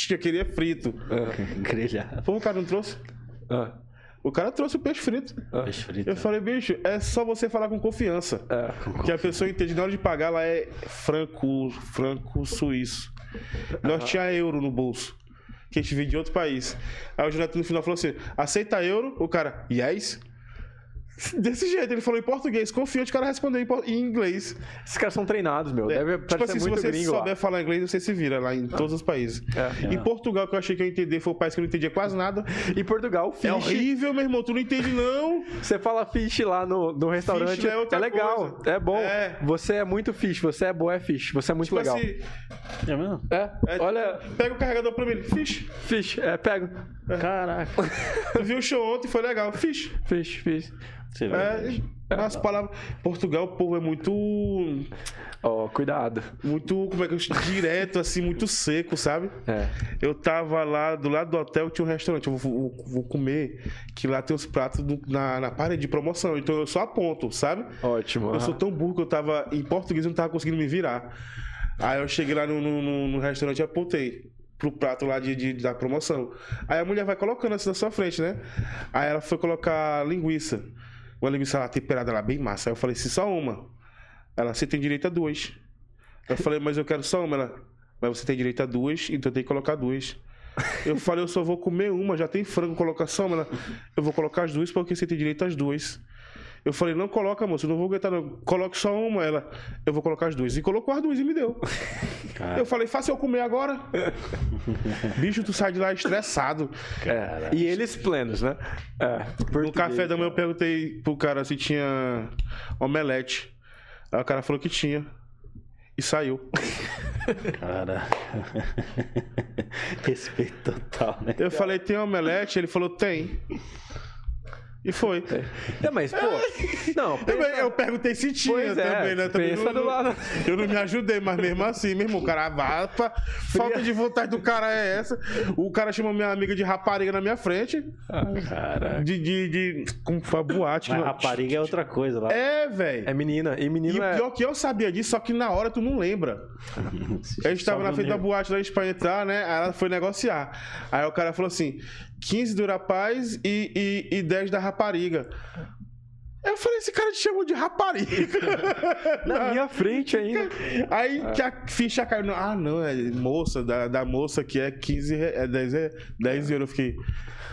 Que eu queria frito. Grelhado. Pô, o cara não trouxe? Ah. O cara trouxe o peixe frito. Peixe frito. Eu falei, bicho, é só você falar com confiança. É. Que a pessoa entende. Na hora de pagar, ela é franco, franco suíço. Nós tinha euro no bolso. que a gente veio de outro país. Aí o Jonathan no final falou assim: aceita euro? O cara, yes? Desse jeito, ele falou em português, confiante, o cara respondeu em, inglês. Esses caras são treinados, meu. É, Deve tipo assim, se muito você gringo lá. souber falar inglês, você se vira lá em todos os países. É. Em Portugal, que eu achei que eu ia entender, foi o país que eu não entendia quase nada. Em Portugal, fish. É horrível, meu irmão, tu não entende não. Você fala fish lá no, no restaurante. Fish é outra legal, coisa. é bom. É. Você é muito fish, você é boa, é fish. Você é muito Tipo legal. assim, É mesmo? É, é, olha, pega o carregador pra mim, fish. fish, é, pega. Caraca. Tu viu o show ontem, foi legal, fish. Fish, fish. Você vai. É, as palavras. Portugal, o povo é muito. Ó, cuidado. Muito, como é que eu direto, assim, muito seco, sabe? É. Eu tava lá do lado do hotel, tinha um restaurante. Eu vou, vou- vou comer, que lá tem os pratos do- na, na parede de promoção. Então eu só aponto, sabe? Ótimo. Eu sou tão burro que eu tava. Em português eu não tava conseguindo me virar. Aí eu cheguei lá no, no, no- no restaurante e apontei pro prato lá de, de- da promoção. Aí a mulher vai colocando assim na sua frente, né? Aí ela foi colocar linguiça. Uma linguiça lá temperada lá, bem massa. Aí eu falei assim, só uma. Ela, você tem direito a duas. Eu falei, mas eu quero só uma. Ela, mas você tem direito a duas, então tem que colocar duas. Eu falei, eu só vou comer uma, já tem frango, colocar só uma. Ela, eu vou colocar as duas porque você tem direito às duas. Eu falei, não coloca, moço, eu não vou aguentar, não. Coloque só uma. Ela, eu vou colocar as duas. E colocou as duas e me deu. Eu falei, faça eu comer agora. Bicho, tu sai de lá estressado. E eles plenos, né? É. No café da manhã eu perguntei pro cara se tinha omelete. Aí o cara falou que tinha. E saiu. Cara. Respeito total, né? Eu falei, tem omelete? Ele falou, tem. E foi. É, mas, pô. Não, Eu, pensa- eu perguntei se tinha Pois é, também, né? Também pensa não- do lado. Eu não me ajudei, mas mesmo assim, mesmo, o cara vá pra- Falta de vontade do cara é essa. O cara chamou minha amiga de rapariga na minha frente. Cara. De. de, de como foi a boate. Mas rapariga é outra coisa lá. É, velho. É menina. E E menino o é. pior que eu sabia disso, só que na hora tu não lembra. A gente tava na frente da boate lá pra entrar, né? Aí ela foi negociar. Aí o cara falou assim: 15 do rapaz e, e, e 10 da rapariga. Eu falei, esse cara te chamou de rapariga. Na minha frente ainda. Aí que a ficha caiu. Ah, não, é moça, da, da moça que é 15, re- é 10, é 10 euros. Eu fiquei.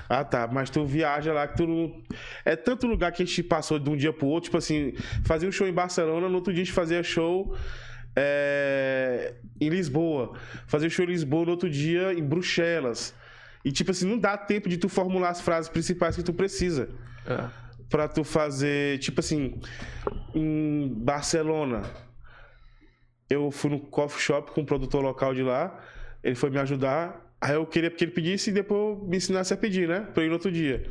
Ah, tá, mas tu viaja lá que tu não. É tanto lugar que a gente passou de um dia pro outro, tipo assim, fazia um show em Barcelona, no outro dia a gente fazia show é, em Lisboa. Fazia show em Lisboa, no outro dia em Bruxelas. E tipo assim, não dá tempo de tu formular as frases principais que tu precisa É. pra tu fazer, tipo assim, em Barcelona. Eu fui no coffee shop com um produtor local de lá, ele foi me ajudar. Aí eu queria que ele pedisse e depois me ensinasse a pedir, né? Pra ir no outro dia.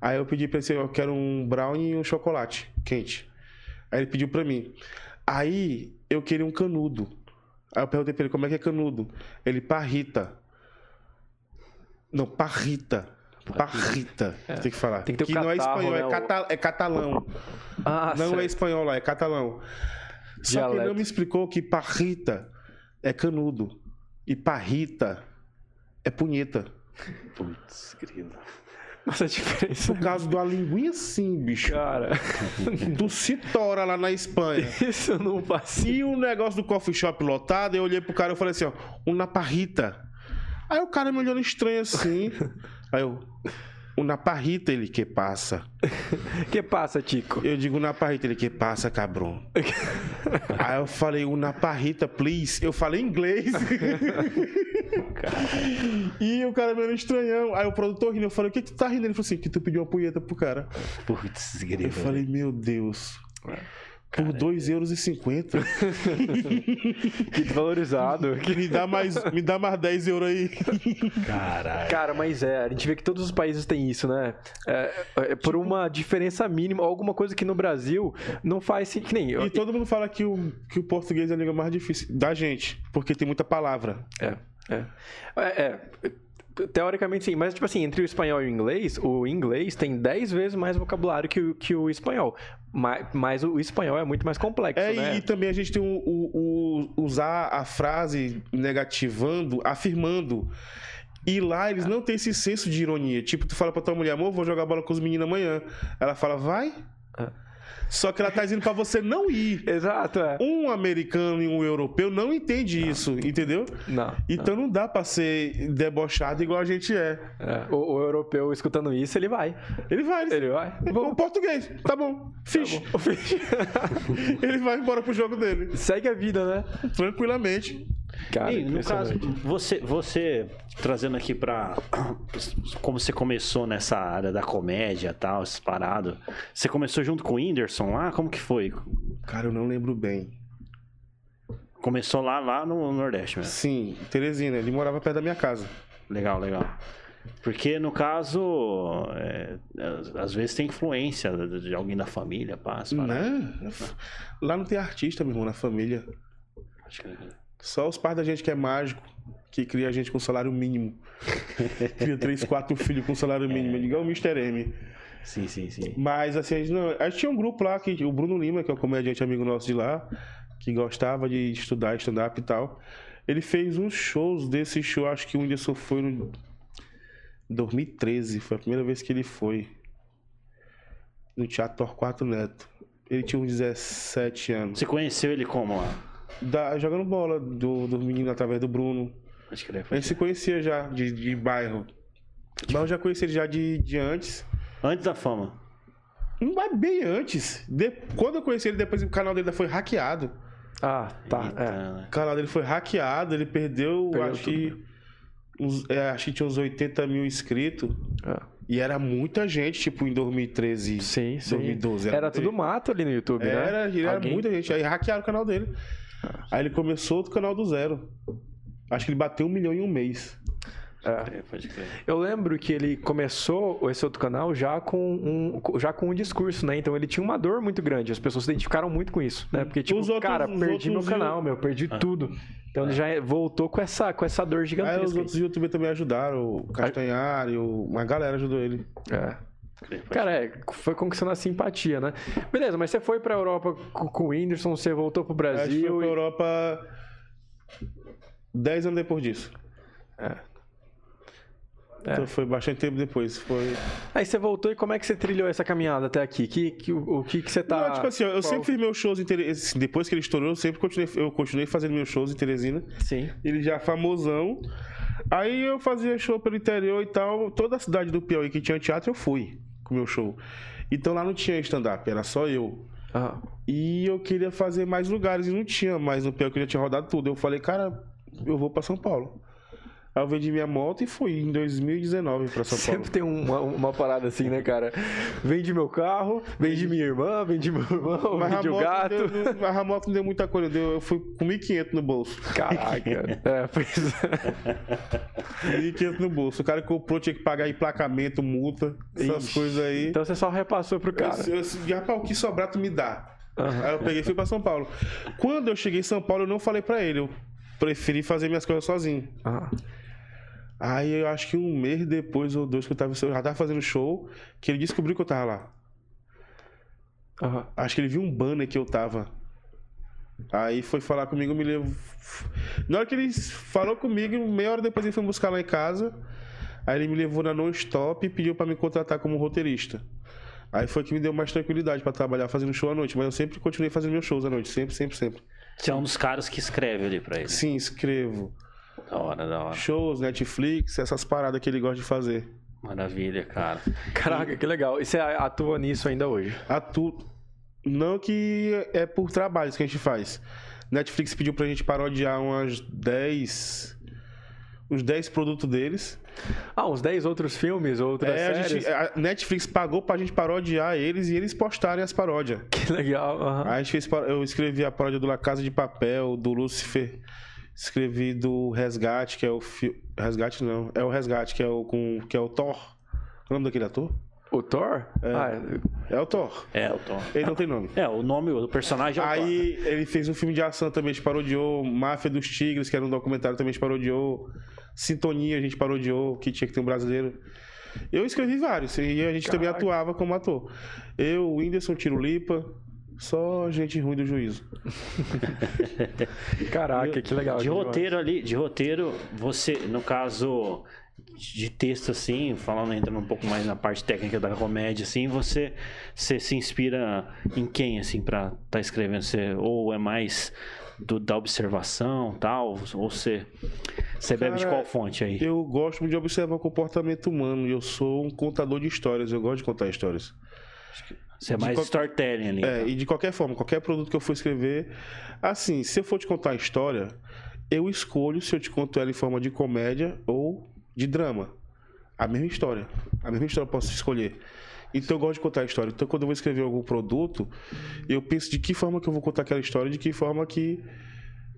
Aí eu pedi pra ele, assim, eu quero um brownie e um chocolate quente. Aí ele pediu pra mim. Aí eu queria um canudo. Aí eu perguntei pra ele como é que é canudo. Ele, parrita. Não, parrita. Parrita. Tem que falar. Tem que ter o não é catarro, espanhol, né, é, o- cata- é catalão. Ah, não é certo. espanhol lá, é catalão. Só que ele Dialeto. não me explicou que parrita é canudo. E parrita é punheta. Putz, grilo. Nossa, a diferença. Por causa de uma linguinha assim, bicho. Cara, Tu se tora lá na Espanha. isso eu não passei. E o negócio do coffee shop lotado, eu olhei pro cara e falei assim, ó, uma parrita. Aí o cara me olhando estranho assim. Aí eu, uma parrita, ele que passa. que passa, Tico? Eu digo na parrita, ele que passa, cabrão. Aí eu falei, uma parrita, please. Eu falei inglês. e o cara me olhando estranhão. Aí o produtor rindo, eu falei, o que que tu tá rindo? Ele falou assim, que tu pediu uma punheta pro cara. Putz, Eu falei, meu Deus. Por 2,50 euros. e cinquenta. Que desvalorizado. Me dá mais, me dá mais 10 euros aí. Caralho. Cara, mas é, a gente vê que todos os países têm isso, né? É, é por uma diferença mínima, alguma coisa que no Brasil não faz sentido. Que nem. E todo mundo fala que o, que o português é a língua mais difícil da gente, porque tem muita palavra. É, é. É, é, Teoricamente sim, mas tipo assim, entre o espanhol e o inglês, o inglês tem 10 vezes mais vocabulário que o, que o espanhol. Mas, mas o espanhol é muito mais complexo, É, né? e também a gente tem o, o- o- usar a frase negativando, afirmando. E lá eles não têm esse senso de ironia. Tipo, tu fala pra tua mulher, amor, vou jogar bola com os meninos amanhã. Ela fala, vai? É. Só que ela tá dizendo pra você não ir. Exato, é. Um americano e um europeu não entende isso, entendeu? Não. Então não dá pra ser debochado igual a gente é. É, O, o europeu escutando isso, ele vai. Ele vai. Ele vai. O português, tá bom. Fish. O Fish. Ele vai embora pro jogo dele. Segue a vida, né? Tranquilamente. Cara, E, no caso, você, você trazendo aqui pra. Como você começou nessa área da comédia e tal, essas paradas. Você começou junto com o Whindersson lá? Como que foi? Cara, eu não lembro bem. Começou lá, lá no Nordeste mesmo. Sim, Teresina, ele morava perto da minha casa. Legal, legal. Porque no caso, é, às- vezes tem influência de alguém da família, pá. Né? Lá não tem artista, meu irmão, na família. Acho que- Só os pais da gente que é mágico, que cria a gente com salário mínimo. cria três, quatro filhos com salário mínimo, igual o Mr. M. Sim, sim, sim. Mas assim, a gente, não, a gente tinha um grupo lá, que, o Bruno Lima, que é um comediante amigo nosso de lá, que gostava de estudar stand-up e tal. Ele fez uns shows desse show, acho que o Whindersson foi no 2013, foi a primeira vez que ele foi. No Teatro Torquato Neto. Ele tinha uns 17 anos. Você conheceu ele como lá? Da- jogando bola do, do menino através do Bruno. Acho que ele A gente se conhecia já de, de bairro. Mas eu já conhecia ele já de, de antes. Antes da fama. Mas bem antes. De- quando eu conheci ele, depois o canal dele foi hackeado. Ah, tá. Eita, É. né? O canal dele foi hackeado, ele perdeu, Perdeu acho que. Uns, é, acho que tinha uns 80 mil inscritos. é. E era muita gente, tipo, em 2013. Sim, sim. 2012. Era tudo mato ali no YouTube, né? Era, ele era Alguém- muita gente. Aí hackearam o canal dele. Aí ele começou outro canal do zero. Acho que ele bateu um milhão em um mês. É. É, pode crer. Eu lembro que ele começou esse outro canal já com um, já com um discurso, né? Então ele tinha uma dor muito grande. As pessoas se identificaram muito com isso, né? Porque, tipo, Os outros- cara, perdi meu canal, meu, perdi tudo. Então ele já voltou com essa, com essa dor Aí os gigantesca. outros youtubers também ajudaram. O Castanhari, o- uma galera ajudou ele. É. Cara, é, foi conquistando a simpatia, né? Beleza, mas você foi pra Europa com, o Whindersson, você voltou pro Acho que foi Brasil. pra e- Europa 10 anos depois disso. É. Então foi bastante tempo depois. Foi. Aí você voltou e como é que você trilhou essa caminhada até aqui? Que, que, o, o que, que você tá. Não, tipo assim, eu qual- sempre fiz meus shows em Teresina. Depois que ele estourou, eu sempre continuei, eu continuei fazendo meus shows em Teresina. Sim. Ele já famosão. Aí eu fazia show pelo interior e tal. Toda a cidade do Piauí que tinha teatro, eu fui com o meu show. Então lá não tinha stand-up, era só eu. E eu queria fazer mais lugares e não tinha mais no Piauí, que eu já tinha rodado tudo. Eu falei, cara, eu vou pra São Paulo. Aí eu vendi minha moto e fui em 2019 pra São Paulo. Sempre tem uma, uma parada assim, né, cara? Vende meu carro, vende minha irmã, vende meu irmão, Mas a, vende o gato. deu, mas a moto não deu muita coisa, deu, eu fui com 1.500 no bolso. Caraca. É, pois é. 1.500 no bolso. O cara que comprou tinha que pagar emplacamento, multa, essas Ixi. coisas aí. Então você só repassou pro cara. Eu, eu, eu, rapaz, o que sobrar tu me dá. Aham. Aí eu peguei e fui pra São Paulo. Quando eu cheguei em São Paulo, eu não falei pra ele. Eu preferi fazer minhas coisas sozinho. Ah, Aí eu acho que um mês depois ou dois que eu tava, eu já tava fazendo show, que ele descobriu que eu tava lá. aham. Acho que ele viu um banner que eu tava. Aí foi falar comigo, me levou. Na hora que ele falou comigo, meia hora depois ele foi me buscar lá em casa. Aí ele me levou na non-stop e pediu pra me contratar como roteirista. Aí foi que me deu mais tranquilidade pra trabalhar fazendo show à noite. Mas eu sempre continuei fazendo meus shows à noite, sempre, sempre, sempre. Você é um dos caras que escreve ali pra ele. Sim, escrevo. Da hora, da hora. Shows, Netflix, essas paradas que ele gosta de fazer. Maravilha, cara. Caraca, que legal. E você atua nisso ainda hoje? Atu... Não que é por trabalhos que a gente faz. Netflix pediu pra gente parodiar umas 10. Uns 10 produtos deles. Ah, uns 10 outros filmes, outras É, a, séries? gente, a Netflix pagou pra gente parodiar eles e eles postarem as paródias. Que legal. aham. Aí a gente fez, eu escrevi a paródia do La Casa de Papel, do Lucifer. Escrevi do Resgate, que é o fi... Resgate não, é o Resgate, que é o com que é o Thor. Qual é o nome daquele ator? O Thor? Ah, É o Thor. É, o Tom. Ele não tem nome. É, o nome do personagem é o Thor. Aí ele fez um filme de ação também, a gente parodiou. Máfia dos Tigres, que era um documentário, também a gente parodiou. Sintonia, a gente parodiou, que tinha que ter um brasileiro. Eu escrevi vários, e a gente também Caraca. atuava como ator. Eu, o Whindersson, Tiro Lipa, só gente ruim do juízo. Caraca, que legal. De que roteiro ali, de roteiro, você, no caso, de texto assim, falando entrando um pouco mais na parte técnica da comédia assim, você, você se inspira em quem assim para estar tá escrevendo? Você, ou é mais do, da observação, tal, ou você você bebe de qual fonte aí? Eu gosto muito de observar o comportamento humano. Eu sou um contador de histórias. Eu gosto de contar histórias. Você é mais qual... storytelling ali. É, então. e de qualquer forma, qualquer produto que eu for escrever. Assim, se eu for te contar a história, eu escolho se eu te conto ela em forma de comédia ou de drama. A mesma história. A mesma história eu posso escolher. Então eu gosto de contar a história. Então quando eu vou escrever algum produto, eu penso de que forma que eu vou contar aquela história, de que forma que.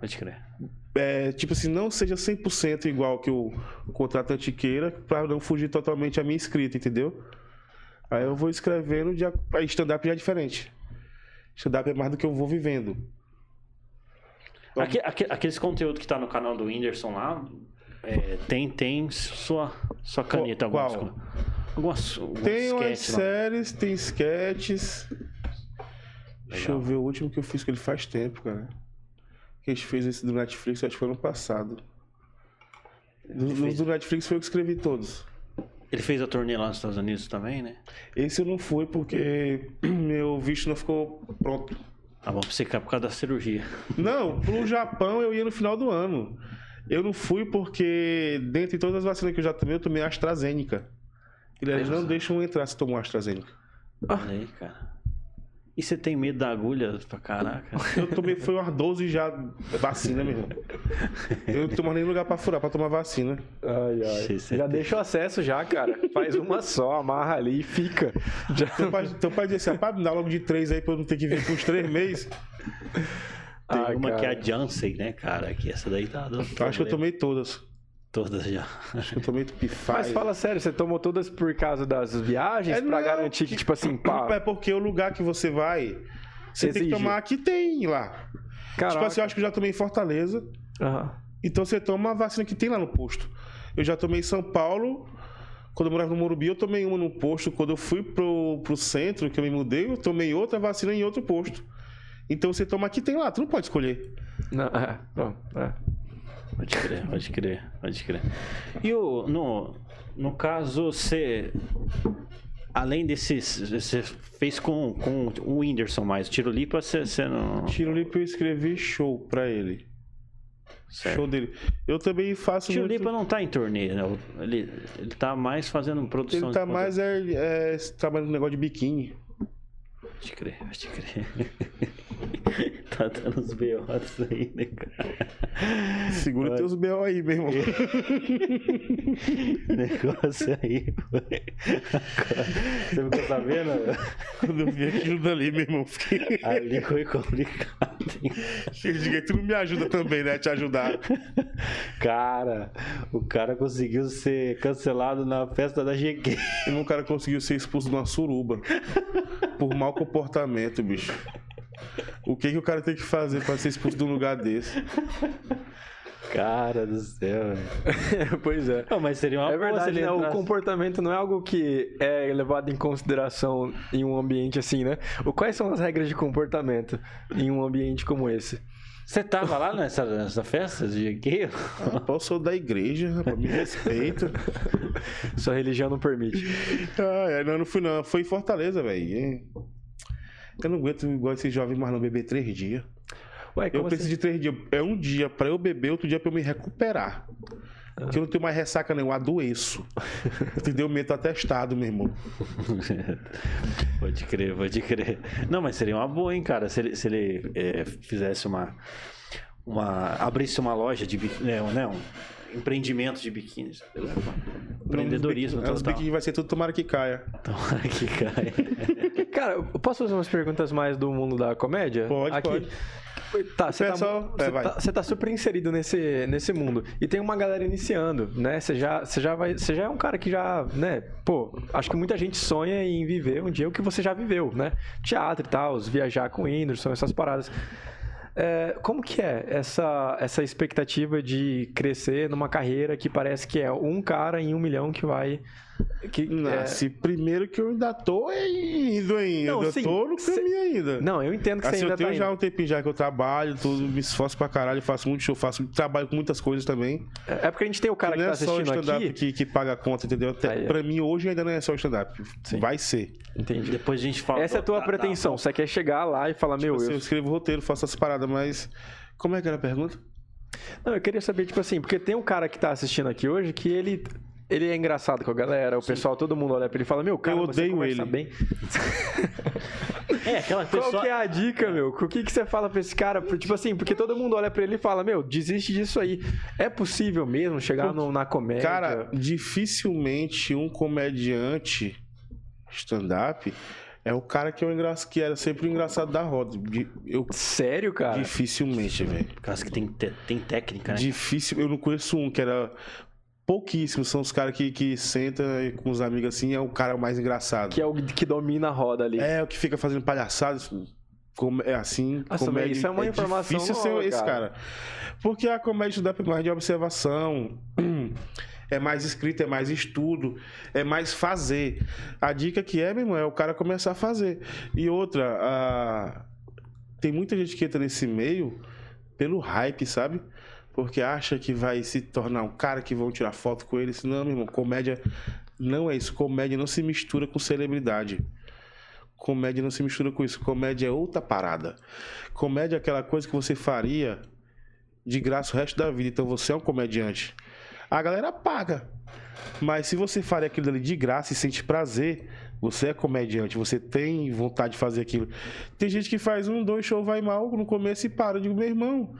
Pode crer. É, tipo assim, não seja 100% igual que o, contratante queira, para não fugir totalmente a minha escrita, entendeu? Aí eu vou escrevendo, de, a stand-up já é diferente. Stand-up é mais do que eu vou vivendo. Aqui, aqui, aqueles conteúdos que tá no canal do Whindersson lá, é, tem, tem sua, sua caneta. Qual? Algumas, algumas, algumas tem umas séries, tem sketches. Legal. Deixa eu ver o último que eu fiz, que ele faz tempo, cara. Que a gente fez esse do Netflix, acho que foi ano passado. Dos do Netflix foi eu que escrevi todos. Ele fez a turnê lá nos Estados Unidos também, né? Esse eu não fui porque meu visto não ficou pronto. Ah, bom, pra você por causa da cirurgia. Não, pro Japão eu ia no final do ano. Eu não fui porque, dentre todas as vacinas que eu já tomei, eu tomei AstraZeneca. Eles não deixam entrar se tomar AstraZeneca. Olha aí, cara. E você tem medo da agulha pra caraca? Eu tomei, foi umas 12 já vacina, meu irmão. Eu não tomo nem lugar pra furar, pra tomar vacina. Ai, ai. Já deixa o acesso já, cara. Faz uma só, amarra ali e fica. Já... Então pode, então pode dizer assim, pode me dar logo de três aí pra eu não ter que vir por uns três meses. Tem ah, uma cara. que é a Janssen, né, cara? Que essa daí tá dando. Acho que eu tomei todas. Todas já. Acho que eu tomei Tupify. Mas fala sério, você tomou todas por causa das viagens? É, pra não, garantir que, tipo assim, pá... É porque o lugar que você vai, você Exige. tem que tomar que tem lá. Caraca. Tipo assim, eu acho que eu já tomei em Fortaleza. Uhum. Então você toma a vacina que tem lá no posto. Eu já tomei em São Paulo. Quando eu morava no Morumbi, eu tomei uma no posto. Quando eu fui pro, pro centro, que eu me mudei, eu tomei outra vacina em outro posto. Então você toma aqui, tem lá. Tu não pode escolher. Não, é. Não, é. Pode crer, pode crer, pode crer. E o, no, no caso, você. Além desses. Você fez com, com o Whindersson mais. Tiro Lipa, você, você não. Tiro Lipa eu escrevi show pra ele. Certo. Show dele. Eu também faço. Tiro muito... Lipa não tá em turnê, né? Ele, ele tá mais fazendo produção. Ele tá mais é, é, trabalhando no negócio de biquíni. Pode crer, pode crer. tá dando uns B.O.s aí, né, cara? Segura Pode... teus B.O. aí, meu irmão. Negócio aí, Você ficou sabendo? Quando eu vi aquilo dali, meu irmão, fiquei... Ali foi complicado, hein? Cheguei, tu não me ajuda também, né? Te ajudar. Cara, o cara conseguiu ser cancelado na festa da GQ. E um cara conseguiu ser expulso de uma suruba. Por mau comportamento, bicho. O que, que o cara tem que fazer para ser expulso de um lugar desse? Cara do céu, pois é. Não, mas seria uma É verdade, né? O comportamento não é algo que é levado em consideração em um ambiente assim, né? O, quais são as regras de comportamento em um ambiente como esse? Você tava lá nessa, nessa festa de quê? Ah, eu sou da igreja, me respeita. Sua religião não permite. Ah, não, não fui não. Foi em Fortaleza, velho. Eu não aguento igual esse jovem mais não beber três dias. Ué, eu preciso assim? de três dias. É um dia para eu beber, outro dia para eu me recuperar. Porque eu não tenho mais ressaca nenhum, adoeço. Entendeu? Meto atestado, meu irmão. pode crer, pode crer. Não, mas seria uma boa, hein, cara, se ele, se ele é, fizesse uma, uma. abrisse uma loja de. Né, né, um, empreendimento de biquínis. Empreendedorismo. Os, biquínis vai ser tudo tomara que caia. Tomara que caia. Cara, eu posso fazer umas perguntas mais do mundo da comédia? Pode, Aqui. pode. Tá, você tá, é, tá, tá, super inserido nesse, nesse mundo. E tem uma galera iniciando, né? Você já, você já vai. Você já é um cara que já, né? Pô, acho que muita gente sonha em viver um dia o que você já viveu, né? Teatro e tal, viajar com o Whindersson, essas paradas. É, como que é essa, essa expectativa de crescer numa carreira que parece que é um cara em um milhão que vai Que, é... Nasce primeiro que eu ainda tô indo ainda. Não, eu sim, tô no cê- caminho ainda. Não, eu entendo que Assim, você ainda eu tenho tá já indo. um tempinho já que eu trabalho, tudo, me esforço pra caralho, faço muito show, faço trabalho com muitas coisas também. É porque a gente tem o cara que não tá é só o assistindo stand-up aqui. que, que paga a conta, entendeu? Até, Aí, é. pra mim, hoje ainda não é só o stand-up. Vai ser. Entendi. Depois a gente fala. Essa é a tua Tá, tá, pretensão. Você quer chegar lá e falar, meu, Assim, eu... eu escrevo roteiro, faço essas paradas, mas. Como é que era a pergunta? Não, eu queria saber, tipo assim, porque tem um cara que tá assistindo aqui hoje que ele. Ele é engraçado com a galera, o pessoal, todo mundo olha pra ele e fala, meu, cara, Eu odeio ele. bem. É, aquela pessoa. Qual que é a dica, meu? O que, que você fala pra esse cara? Tipo assim, porque todo mundo olha pra ele e fala, meu, desiste disso aí. É possível mesmo chegar no- na comédia? Cara, dificilmente um comediante stand-up é o cara que, é o engra... que era sempre o engraçado da roda. Eu... sério, cara? Dificilmente, velho. Caso que tem, te- tem técnica, né? Difícil. Eu não conheço um que era. Pouquíssimos são os caras que, que sentam e com os amigos assim, é o cara mais engraçado. Que é o que domina a roda ali. É o que fica fazendo palhaçadas. como- É assim, Nossa, comédia. isso é uma informação difícil ser nova, esse cara. cara. Porque a comédia dá mais de observação. É mais escrita, é mais estudo, é mais fazer. A dica que é, meu irmão, é o cara começar a fazer. E outra, a- tem muita gente que entra nesse meio pelo hype, sabe? Porque acha que vai se tornar um cara que vão tirar foto com ele. Não, meu irmão, comédia não é isso. Comédia não se mistura com celebridade. Comédia não se mistura com isso. Comédia é outra parada. Comédia é aquela coisa que você faria de graça o resto da vida. Então você é um comediante. A galera paga. Mas se você faria aquilo ali de graça e sente prazer, você é comediante, você tem vontade de fazer aquilo. Tem gente que faz um, dois shows, vai mal no começo e para. Eu digo, meu irmão,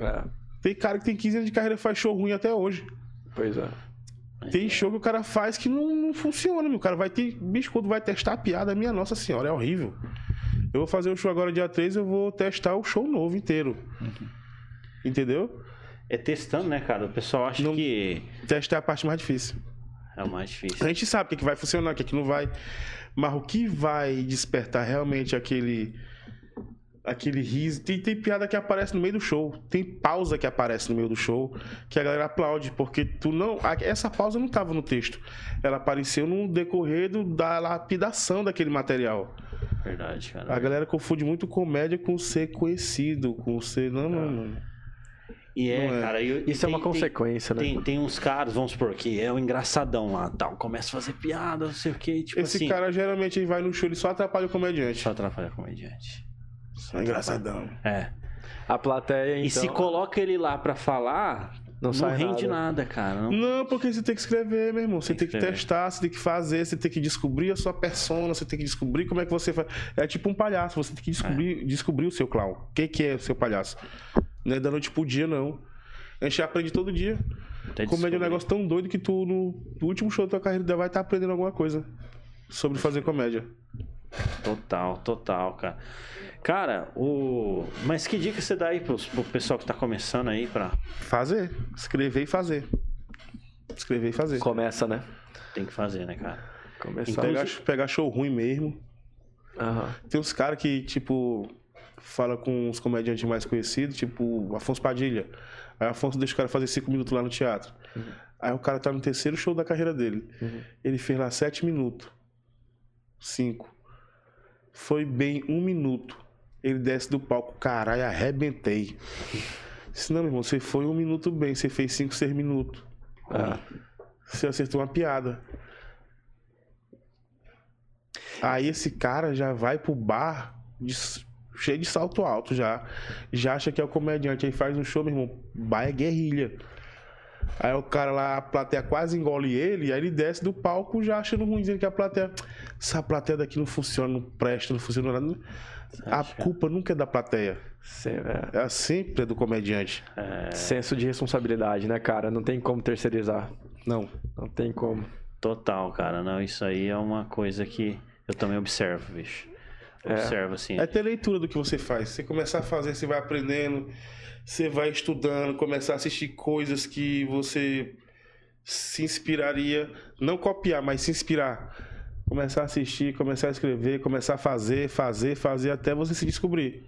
É, tem cara que tem 15 anos de carreira e faz show ruim até hoje. pois é. Tem show que o cara faz que não, não funciona, meu. O cara vai ter. Bicho, quando vai testar a piada, minha nossa senhora, é horrível. Eu vou fazer o show agora dia 3, eu vou testar o show novo inteiro. Entendeu? É testando, né, cara? O pessoal acha Não- que Testar é a parte mais difícil. é o mais difícil. A gente sabe o que, que vai funcionar, o que, que não vai. Mas o que vai despertar realmente aquele. Aquele riso. Tem, tem piada que aparece no meio do show. Tem pausa que aparece no meio do show. Que a galera aplaude. Porque tu não. Essa pausa não estava no texto. Ela apareceu no decorrer do- da lapidação daquele material. Verdade, cara. A galera confunde muito comédia com ser conhecido. Com ser. Não, não, não. E é, Não é. cara. e- e Isso é uma tem- tem- consequência, né? Tem, tem uns caras, vamos supor, que é o engraçadão lá, tal, começa a fazer piada, não sei o que, tipo Esse assim. cara geralmente ele vai no show, ele só atrapalha o comediante. Só atrapalha comediante. Só engraçadão. É. A plateia, então... E se coloca ele lá pra falar, Não não, sai rende nada. nada, cara. Não... Não, porque você tem que escrever, meu irmão. Você Tem tem que testar, você tem que fazer, você tem que descobrir a sua persona, você tem que descobrir como é que você faz. É tipo um palhaço, você tem que descobrir, descobrir o seu clown. O que, que é o seu palhaço? Não é da noite pro dia, não. A gente aprende todo dia. Até Comédia é um negócio tão doido que tu, no, no último show da tua carreira, vai estar aprendendo alguma coisa sobre fazer comédia. Total, total, cara. Cara, o. Mas que dica você dá aí pros, pro pessoal que tá começando aí pra. Fazer. Escrever e fazer. Escrever e fazer. Começa, né? Tem que fazer, né, cara? Começar. Pegar, pegar show ruim mesmo. Aham. Tem uns caras que, tipo, fala com os comediantes mais conhecidos, tipo Afonso Padilha. Aí o Afonso deixa o cara fazer cinco minutos lá no teatro. Aí o cara tá no terceiro show da carreira dele. Uhum. Ele fez lá sete minutos. Cinco. Foi bem um minuto. Ele desce do palco. Caralho, arrebentei. Disse, não, meu irmão, você foi um minuto bem. Você fez cinco, seis minutos. Ah. Você acertou uma piada. Aí esse cara já vai pro bar de- cheio de salto alto já. Já acha que é o comediante. Aí faz um show, meu irmão. Bar é guerrilha. Aí o cara lá, a plateia quase engole ele, aí ele desce do palco já achando ruim, dizendo que a plateia. Essa plateia daqui não funciona, não presta, não funciona nada. A culpa nunca é da plateia. Sim, é. É sempre é do comediante. Senso de responsabilidade, né, cara? Não tem como terceirizar. Não. Não tem como. Total, cara. Não, isso aí é uma coisa que eu também observo, bicho. Observo, assim. É ter leitura do que você faz. Você começar a fazer, você vai aprendendo, você vai estudando, começar a assistir coisas que você se inspiraria, não copiar, mas se inspirar. Começar a assistir, começar a escrever, começar a fazer, fazer, fazer até você se descobrir.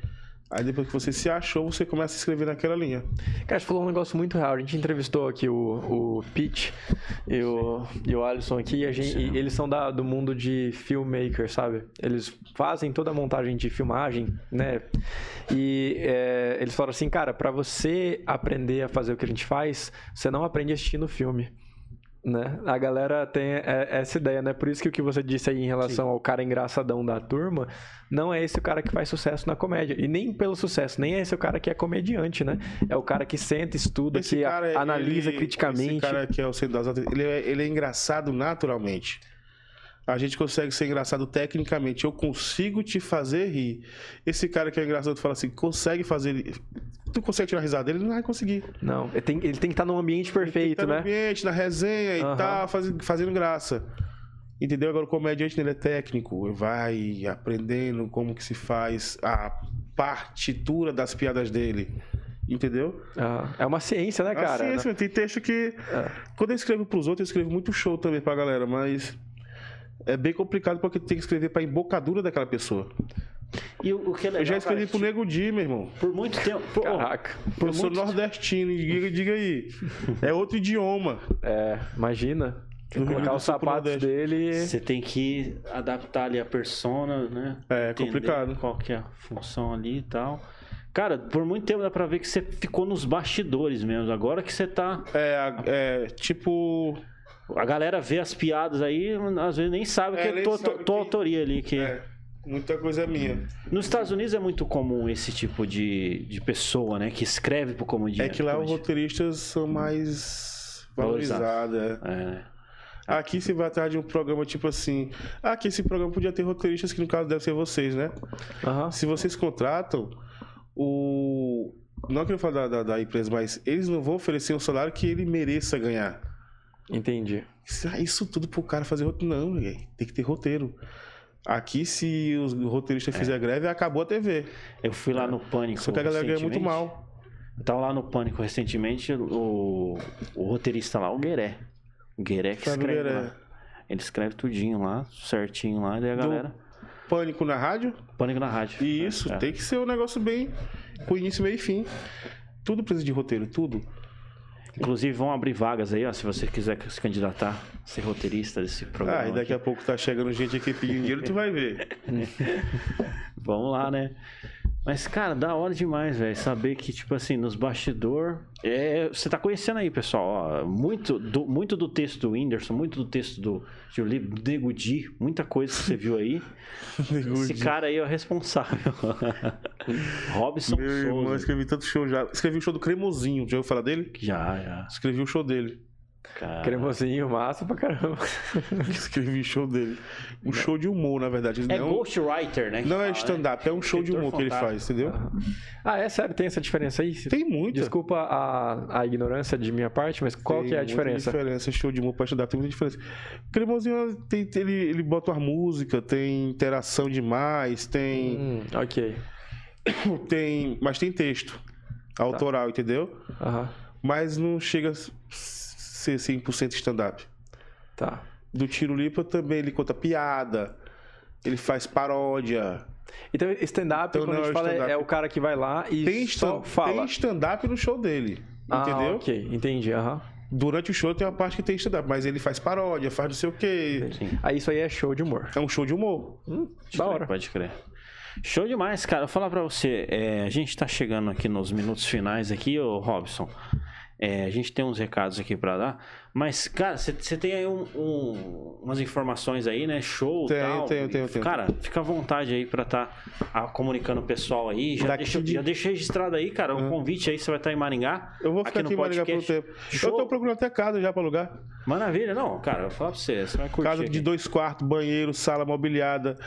Aí depois que você se achou, você começa a escrever naquela linha. Cara, você falou um negócio muito real. A gente entrevistou aqui o, o Pete e o, e o Alisson aqui, e, gente, e eles são da, do mundo de filmmaker, sabe? Eles fazem toda a montagem de filmagem, né? E é, eles falaram assim, cara, para você aprender a fazer o que a gente faz, você não aprende assistindo filme. Né? A galera tem é, essa ideia, né? Por isso que o que você disse aí em relação Sim. ao cara engraçadão da turma, não é esse o cara que faz sucesso na comédia. E nem pelo sucesso, nem é esse o cara que é comediante, né? É o cara que senta, estuda, esse que cara, analisa ele, criticamente. Esse cara que é o centro das ele é, ele é engraçado naturalmente. A gente consegue ser engraçado tecnicamente. Eu consigo te fazer rir. Esse cara que é engraçado fala assim, consegue fazer tu consegue tirar risada dele, ele não vai conseguir. Não, ele tem, ele tem que estar num ambiente perfeito, né? No ambiente, na resenha uhum. e tal, fazendo, fazendo graça. Entendeu? Agora o comediante ele é técnico, vai aprendendo como que se faz a partitura das piadas dele. Entendeu? Ah, é uma ciência, né, cara? É ciência, né? tem texto que. É. Quando eu escrevo pros outros, eu escrevo muito show também pra galera, mas é bem complicado porque tem que escrever pra embocadura daquela pessoa. E o, o que é legal, eu já escrevi cara, pro Nego Di, meu irmão. Por muito tempo. Por, Caraca. Por eu sou nordestino, diga, diga aí. É outro idioma. É, imagina. Colocar os sapatos dele. Você tem que adaptar ali a persona, né? É, complicado. Qual que é a função ali e tal. Cara, por muito tempo dá pra ver que você ficou nos bastidores mesmo. Agora que você tá. É, é tipo. A galera vê as piadas aí, às vezes nem sabe é, que é tua, tua que... autoria ali. Que... É. Muita coisa é minha. Nos Estados Unidos é muito comum esse tipo de, de pessoa, né? Que escreve pro comediante. É que lá os roteiristas são mais valorizados. É. é. Aqui você vai atrás de um programa tipo assim. Aqui esse programa podia ter roteiristas, que no caso deve ser vocês, né? Uhum. Se vocês contratam, o. Não que eu falo da, da, da, empresa, mas eles não vão oferecer um salário que ele mereça ganhar. Entendi. Isso tudo pro cara fazer roteiro. Não, tem que ter roteiro. Aqui, se os roteiristas é. fizerem greve, acabou a TV. Eu fui lá no Pânico. Só que a galera ganha muito mal. Tava lá no Pânico recentemente, o, o roteirista lá, o Gueré. O Gueré que Sabe escreve Gueré. Ele escreve tudinho lá, certinho lá, e daí a galera. Do Pânico na rádio? Pânico na rádio. Isso, é. tem que ser um negócio bem. com início, meio e fim. Tudo precisa de roteiro, tudo. Inclusive vão abrir vagas aí, ó, se você quiser se candidatar, ser roteirista desse programa. Ah, e daqui aqui. a pouco tá chegando gente aqui pedindo dinheiro, tu vai ver. Vamos lá, né? Mas, cara, da hora demais, velho. Saber que, tipo assim, nos bastidor. É, você tá conhecendo aí, pessoal. Ó, muito, do, muito do texto do Whindersson, muito do texto do, do Nego Di, muita coisa que você viu aí. Esse cara aí é o responsável. Robson Meu Souza. irmão, escrevi tanto show já. Escrevi o show do Cremosinho. Já ouviu falar dele? Já, já. Escrevi o show dele. Cara... Cremosinho, massa pra caramba. Escrevi show dele. Um show de humor, na verdade. É não... ghostwriter, né? Não é stand-up, é um show de humor fantástico. que ele faz, entendeu? Ah, é sério? Tem essa diferença aí? Tem muita. Desculpa a, a ignorância de minha parte, mas qual tem que é a diferença? Tem diferença, show de humor pra stand-up tem muita diferença. Cremosinho, tem, ele, ele bota uma música, tem interação demais, tem... Hum, ok. Tem... Mas tem texto autoral, tá. entendeu? Aham. Mas não chega ser 100% stand-up. Tá. Do Tiro Lipa também ele conta piada, ele faz paródia. Então, stand-up, então, quando a gente é fala, é o cara que vai lá e tem só fala. Tem stand-up no show dele, ah, entendeu? ok, entendi, aham. Uhum. Durante o show tem uma parte que tem stand-up, mas ele faz paródia, faz não sei o quê. Sim. Aí isso aí é show de humor. É um show de humor. Hum, da hora. Pode crer. Show demais, cara. Vou falar pra você, é, a gente tá chegando aqui nos minutos finais aqui, ô Robson. É, a gente tem uns recados aqui para dar. Mas, cara, você tem aí um, um, umas informações aí, né? Show tal. Tenho, tenho, tenho. Cara, fica à vontade aí para estar tá, comunicando o pessoal aí. Já deixa, de... já deixa registrado aí, cara, um convite aí. Você vai estar tá em Maringá. Eu vou ficar aqui, aqui em Maringá por tempo. Show. Eu tô procurando até casa já para alugar. Maravilha. Não, cara, eu vou falar pra você. Você vai curtir. Casa aqui. de dois quartos, banheiro, sala mobiliada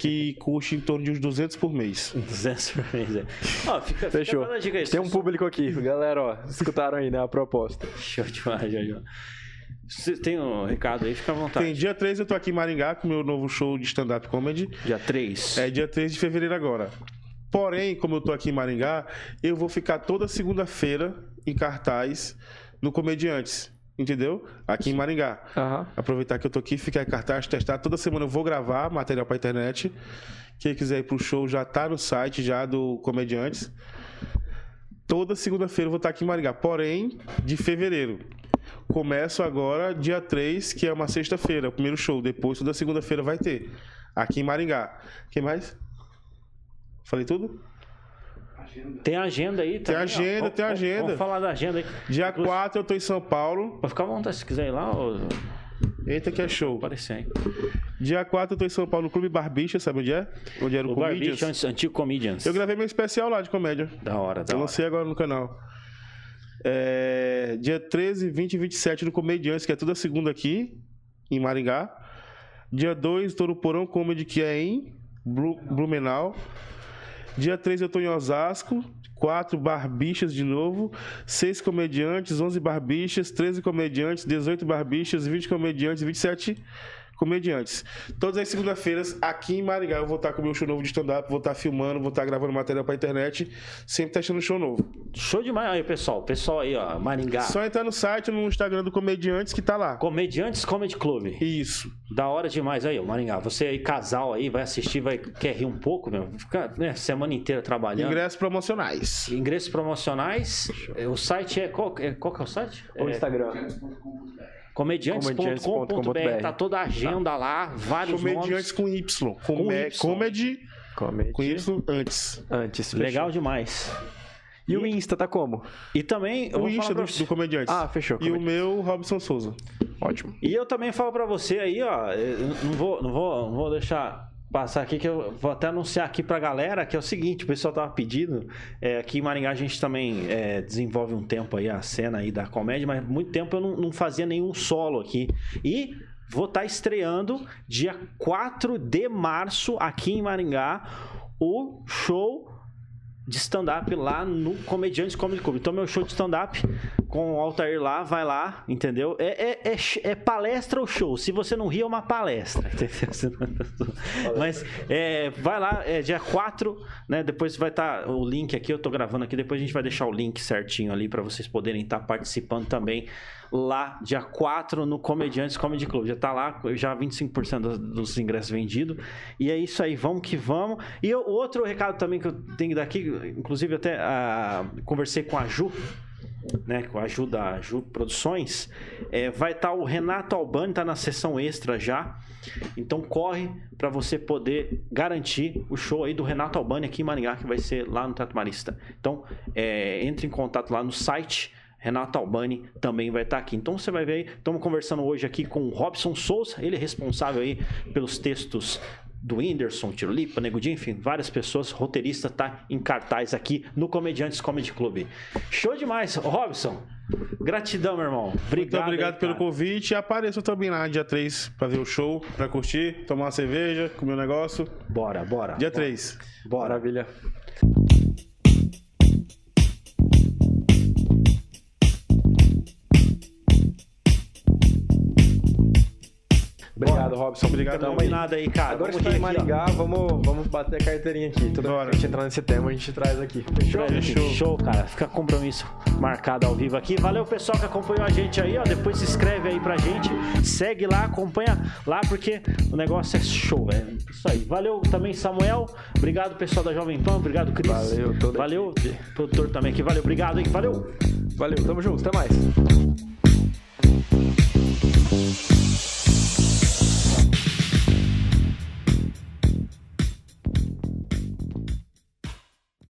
que custa em torno de uns 200 por mês. 200 por mês, é. Ó, fica, Fechou. Fica dica aí, Tem um público aqui, galera, ó. Escutaram aí, né, a proposta. Show demais, já, já. Você tem um recado aí, fica à vontade. Tem, dia 3 eu tô aqui em Maringá com o meu novo show de stand-up comedy. Dia 3? É, dia 3 de fevereiro agora. Porém, como eu tô aqui em Maringá, eu vou ficar toda segunda-feira em cartaz no Comediantes entendeu? Aqui em Maringá. Uhum. Aproveitar que eu tô aqui, ficar em cartaz, testar. Toda semana eu vou gravar material pra internet. Quem quiser ir pro show já tá no site já do Comediantes. Toda segunda-feira eu vou estar aqui em Maringá. Porém, de fevereiro. Começo agora dia 3, que é uma sexta-feira, o primeiro show. Depois, toda segunda-feira vai ter. Aqui em Maringá. Quem mais? Falei tudo? Tem agenda aí Tem também, ó. agenda, Vamos- tem vamos- agenda. Vamos falar da agenda aí. Dia 4 eu tô em São Paulo. Vai ficar à vontade se quiser ir lá ou Eita que é show. aparecer aí. Dia 4 eu tô em São Paulo no Clube Barbicha, sabe onde é? Onde era o, O Comedians. Barbicha, antigo Comedians. Eu gravei meu especial lá de comédia. Da hora, da Eu hora. lancei agora no canal. É, dia 13, 20 e 27 no Comediantes, que é toda segunda aqui, em Maringá. Dia 2, tô no Porão Comedy, que é em Blu- Blumenau. Dia 3 eu tô em Osasco. 4 barbichas de novo. 6 comediantes, 11 barbichas, 13 comediantes, 18 barbichas, 20 comediantes, 27 comediantes. Todas as segundas-feiras, aqui em Maringá, eu vou estar com o meu show novo de stand-up, vou estar filmando, vou estar gravando material pra internet, sempre testando show novo. Show demais aí, pessoal. Pessoal aí, ó, Maringá. Só entrar no site, no Instagram do Comediantes, que tá lá. Comediantes Comedy Club. Isso. Da hora demais aí, ó, Maringá. Você aí, casal aí, vai assistir, vai quer rir um pouco, meu. Fica, né, semana inteira trabalhando. Ingressos promocionais. Ingressos promocionais. É, O site é qual, é. qual que é o site? O É Instagram. comediantes.com.br. comediantes.com.br. Tá toda a agenda lá, vários Comediantes nomes. com Y. Com Come- Y. Comedy Comedy. com Y antes. Antes. fechou. Legal demais. E o Insta tá como? E também eu O Insta do, do Comediantes. Ah, fechou. E o meu, Robson Souza. Ótimo. E eu também falo pra você aí, ó, eu não vou, não vou, não vou deixar passar aqui que eu vou até anunciar aqui pra galera que é o seguinte, o pessoal tava pedindo, é, aqui em Maringá a gente também é, desenvolve um tempo aí a cena aí da comédia, mas muito tempo eu não, não fazia nenhum solo aqui. E vou estar estreando dia 4 de março aqui em Maringá o show de stand-up lá no Comediantes Comedy Club. Então, meu show de stand-up com o Altair lá, vai lá, entendeu? É, é, é, é palestra ou show. Se você não rir, é uma palestra, entendeu? Mas é, vai lá, é dia 4, né? Depois vai estar o link aqui, eu tô gravando aqui, depois a gente vai deixar o link certinho ali para vocês poderem estar participando também lá, dia 4, no Comediantes Comedy Club. Já tá lá, já 25% dos, dos ingressos vendidos. E é isso aí, vamos que vamos. E eu- outro recado também que eu tenho daqui, inclusive até ah, conversei com a Ju, né, com a Ju da Ju Produções, é, vai estar o Renato Albani, tá na sessão extra já. Então corre para você poder garantir o show aí do Renato Albani aqui em Maringá, que vai ser lá no Teatro Marista. Então, é, entre em contato lá no site. Renato Albani também vai estar aqui. Então você vai ver estamos conversando hoje aqui com o Robson Souza, ele é responsável aí pelos textos do Whindersson, Tirolipa, Negudinho, enfim, várias pessoas, roteirista tá em cartaz aqui no Comediantes Comedy Club. Show demais, Robson. Gratidão, meu irmão. Obrigado. Muito obrigado aí, pelo cara. convite. Apareça também lá dia 3 pra ver o show, pra curtir, tomar uma cerveja, comer um negócio. Bora, bora. Dia 3. Bora. Maravilha. Obrigado, Robson. Obrigado, Tamo. Combinado aí, cara. Agora Vamos que tá em aqui, ó. Maringá, vamos, vamos bater a carteirinha aqui. Toda vez Bora. que a gente entrar nesse tema, a gente traz aqui. Fechou? Show. Show, cara. Fica compromisso marcado ao vivo aqui. Valeu, pessoal que acompanhou a gente aí, ó. Depois se inscreve aí pra gente. Segue lá, acompanha lá, porque o negócio é show, velho. Isso aí. Valeu também, Samuel. Obrigado, pessoal da Jovem Pan. Obrigado, Cris. Valeu, toda a Valeu, produtor também aqui. Valeu, obrigado, hein? Valeu. Valeu, tamo junto. Até mais.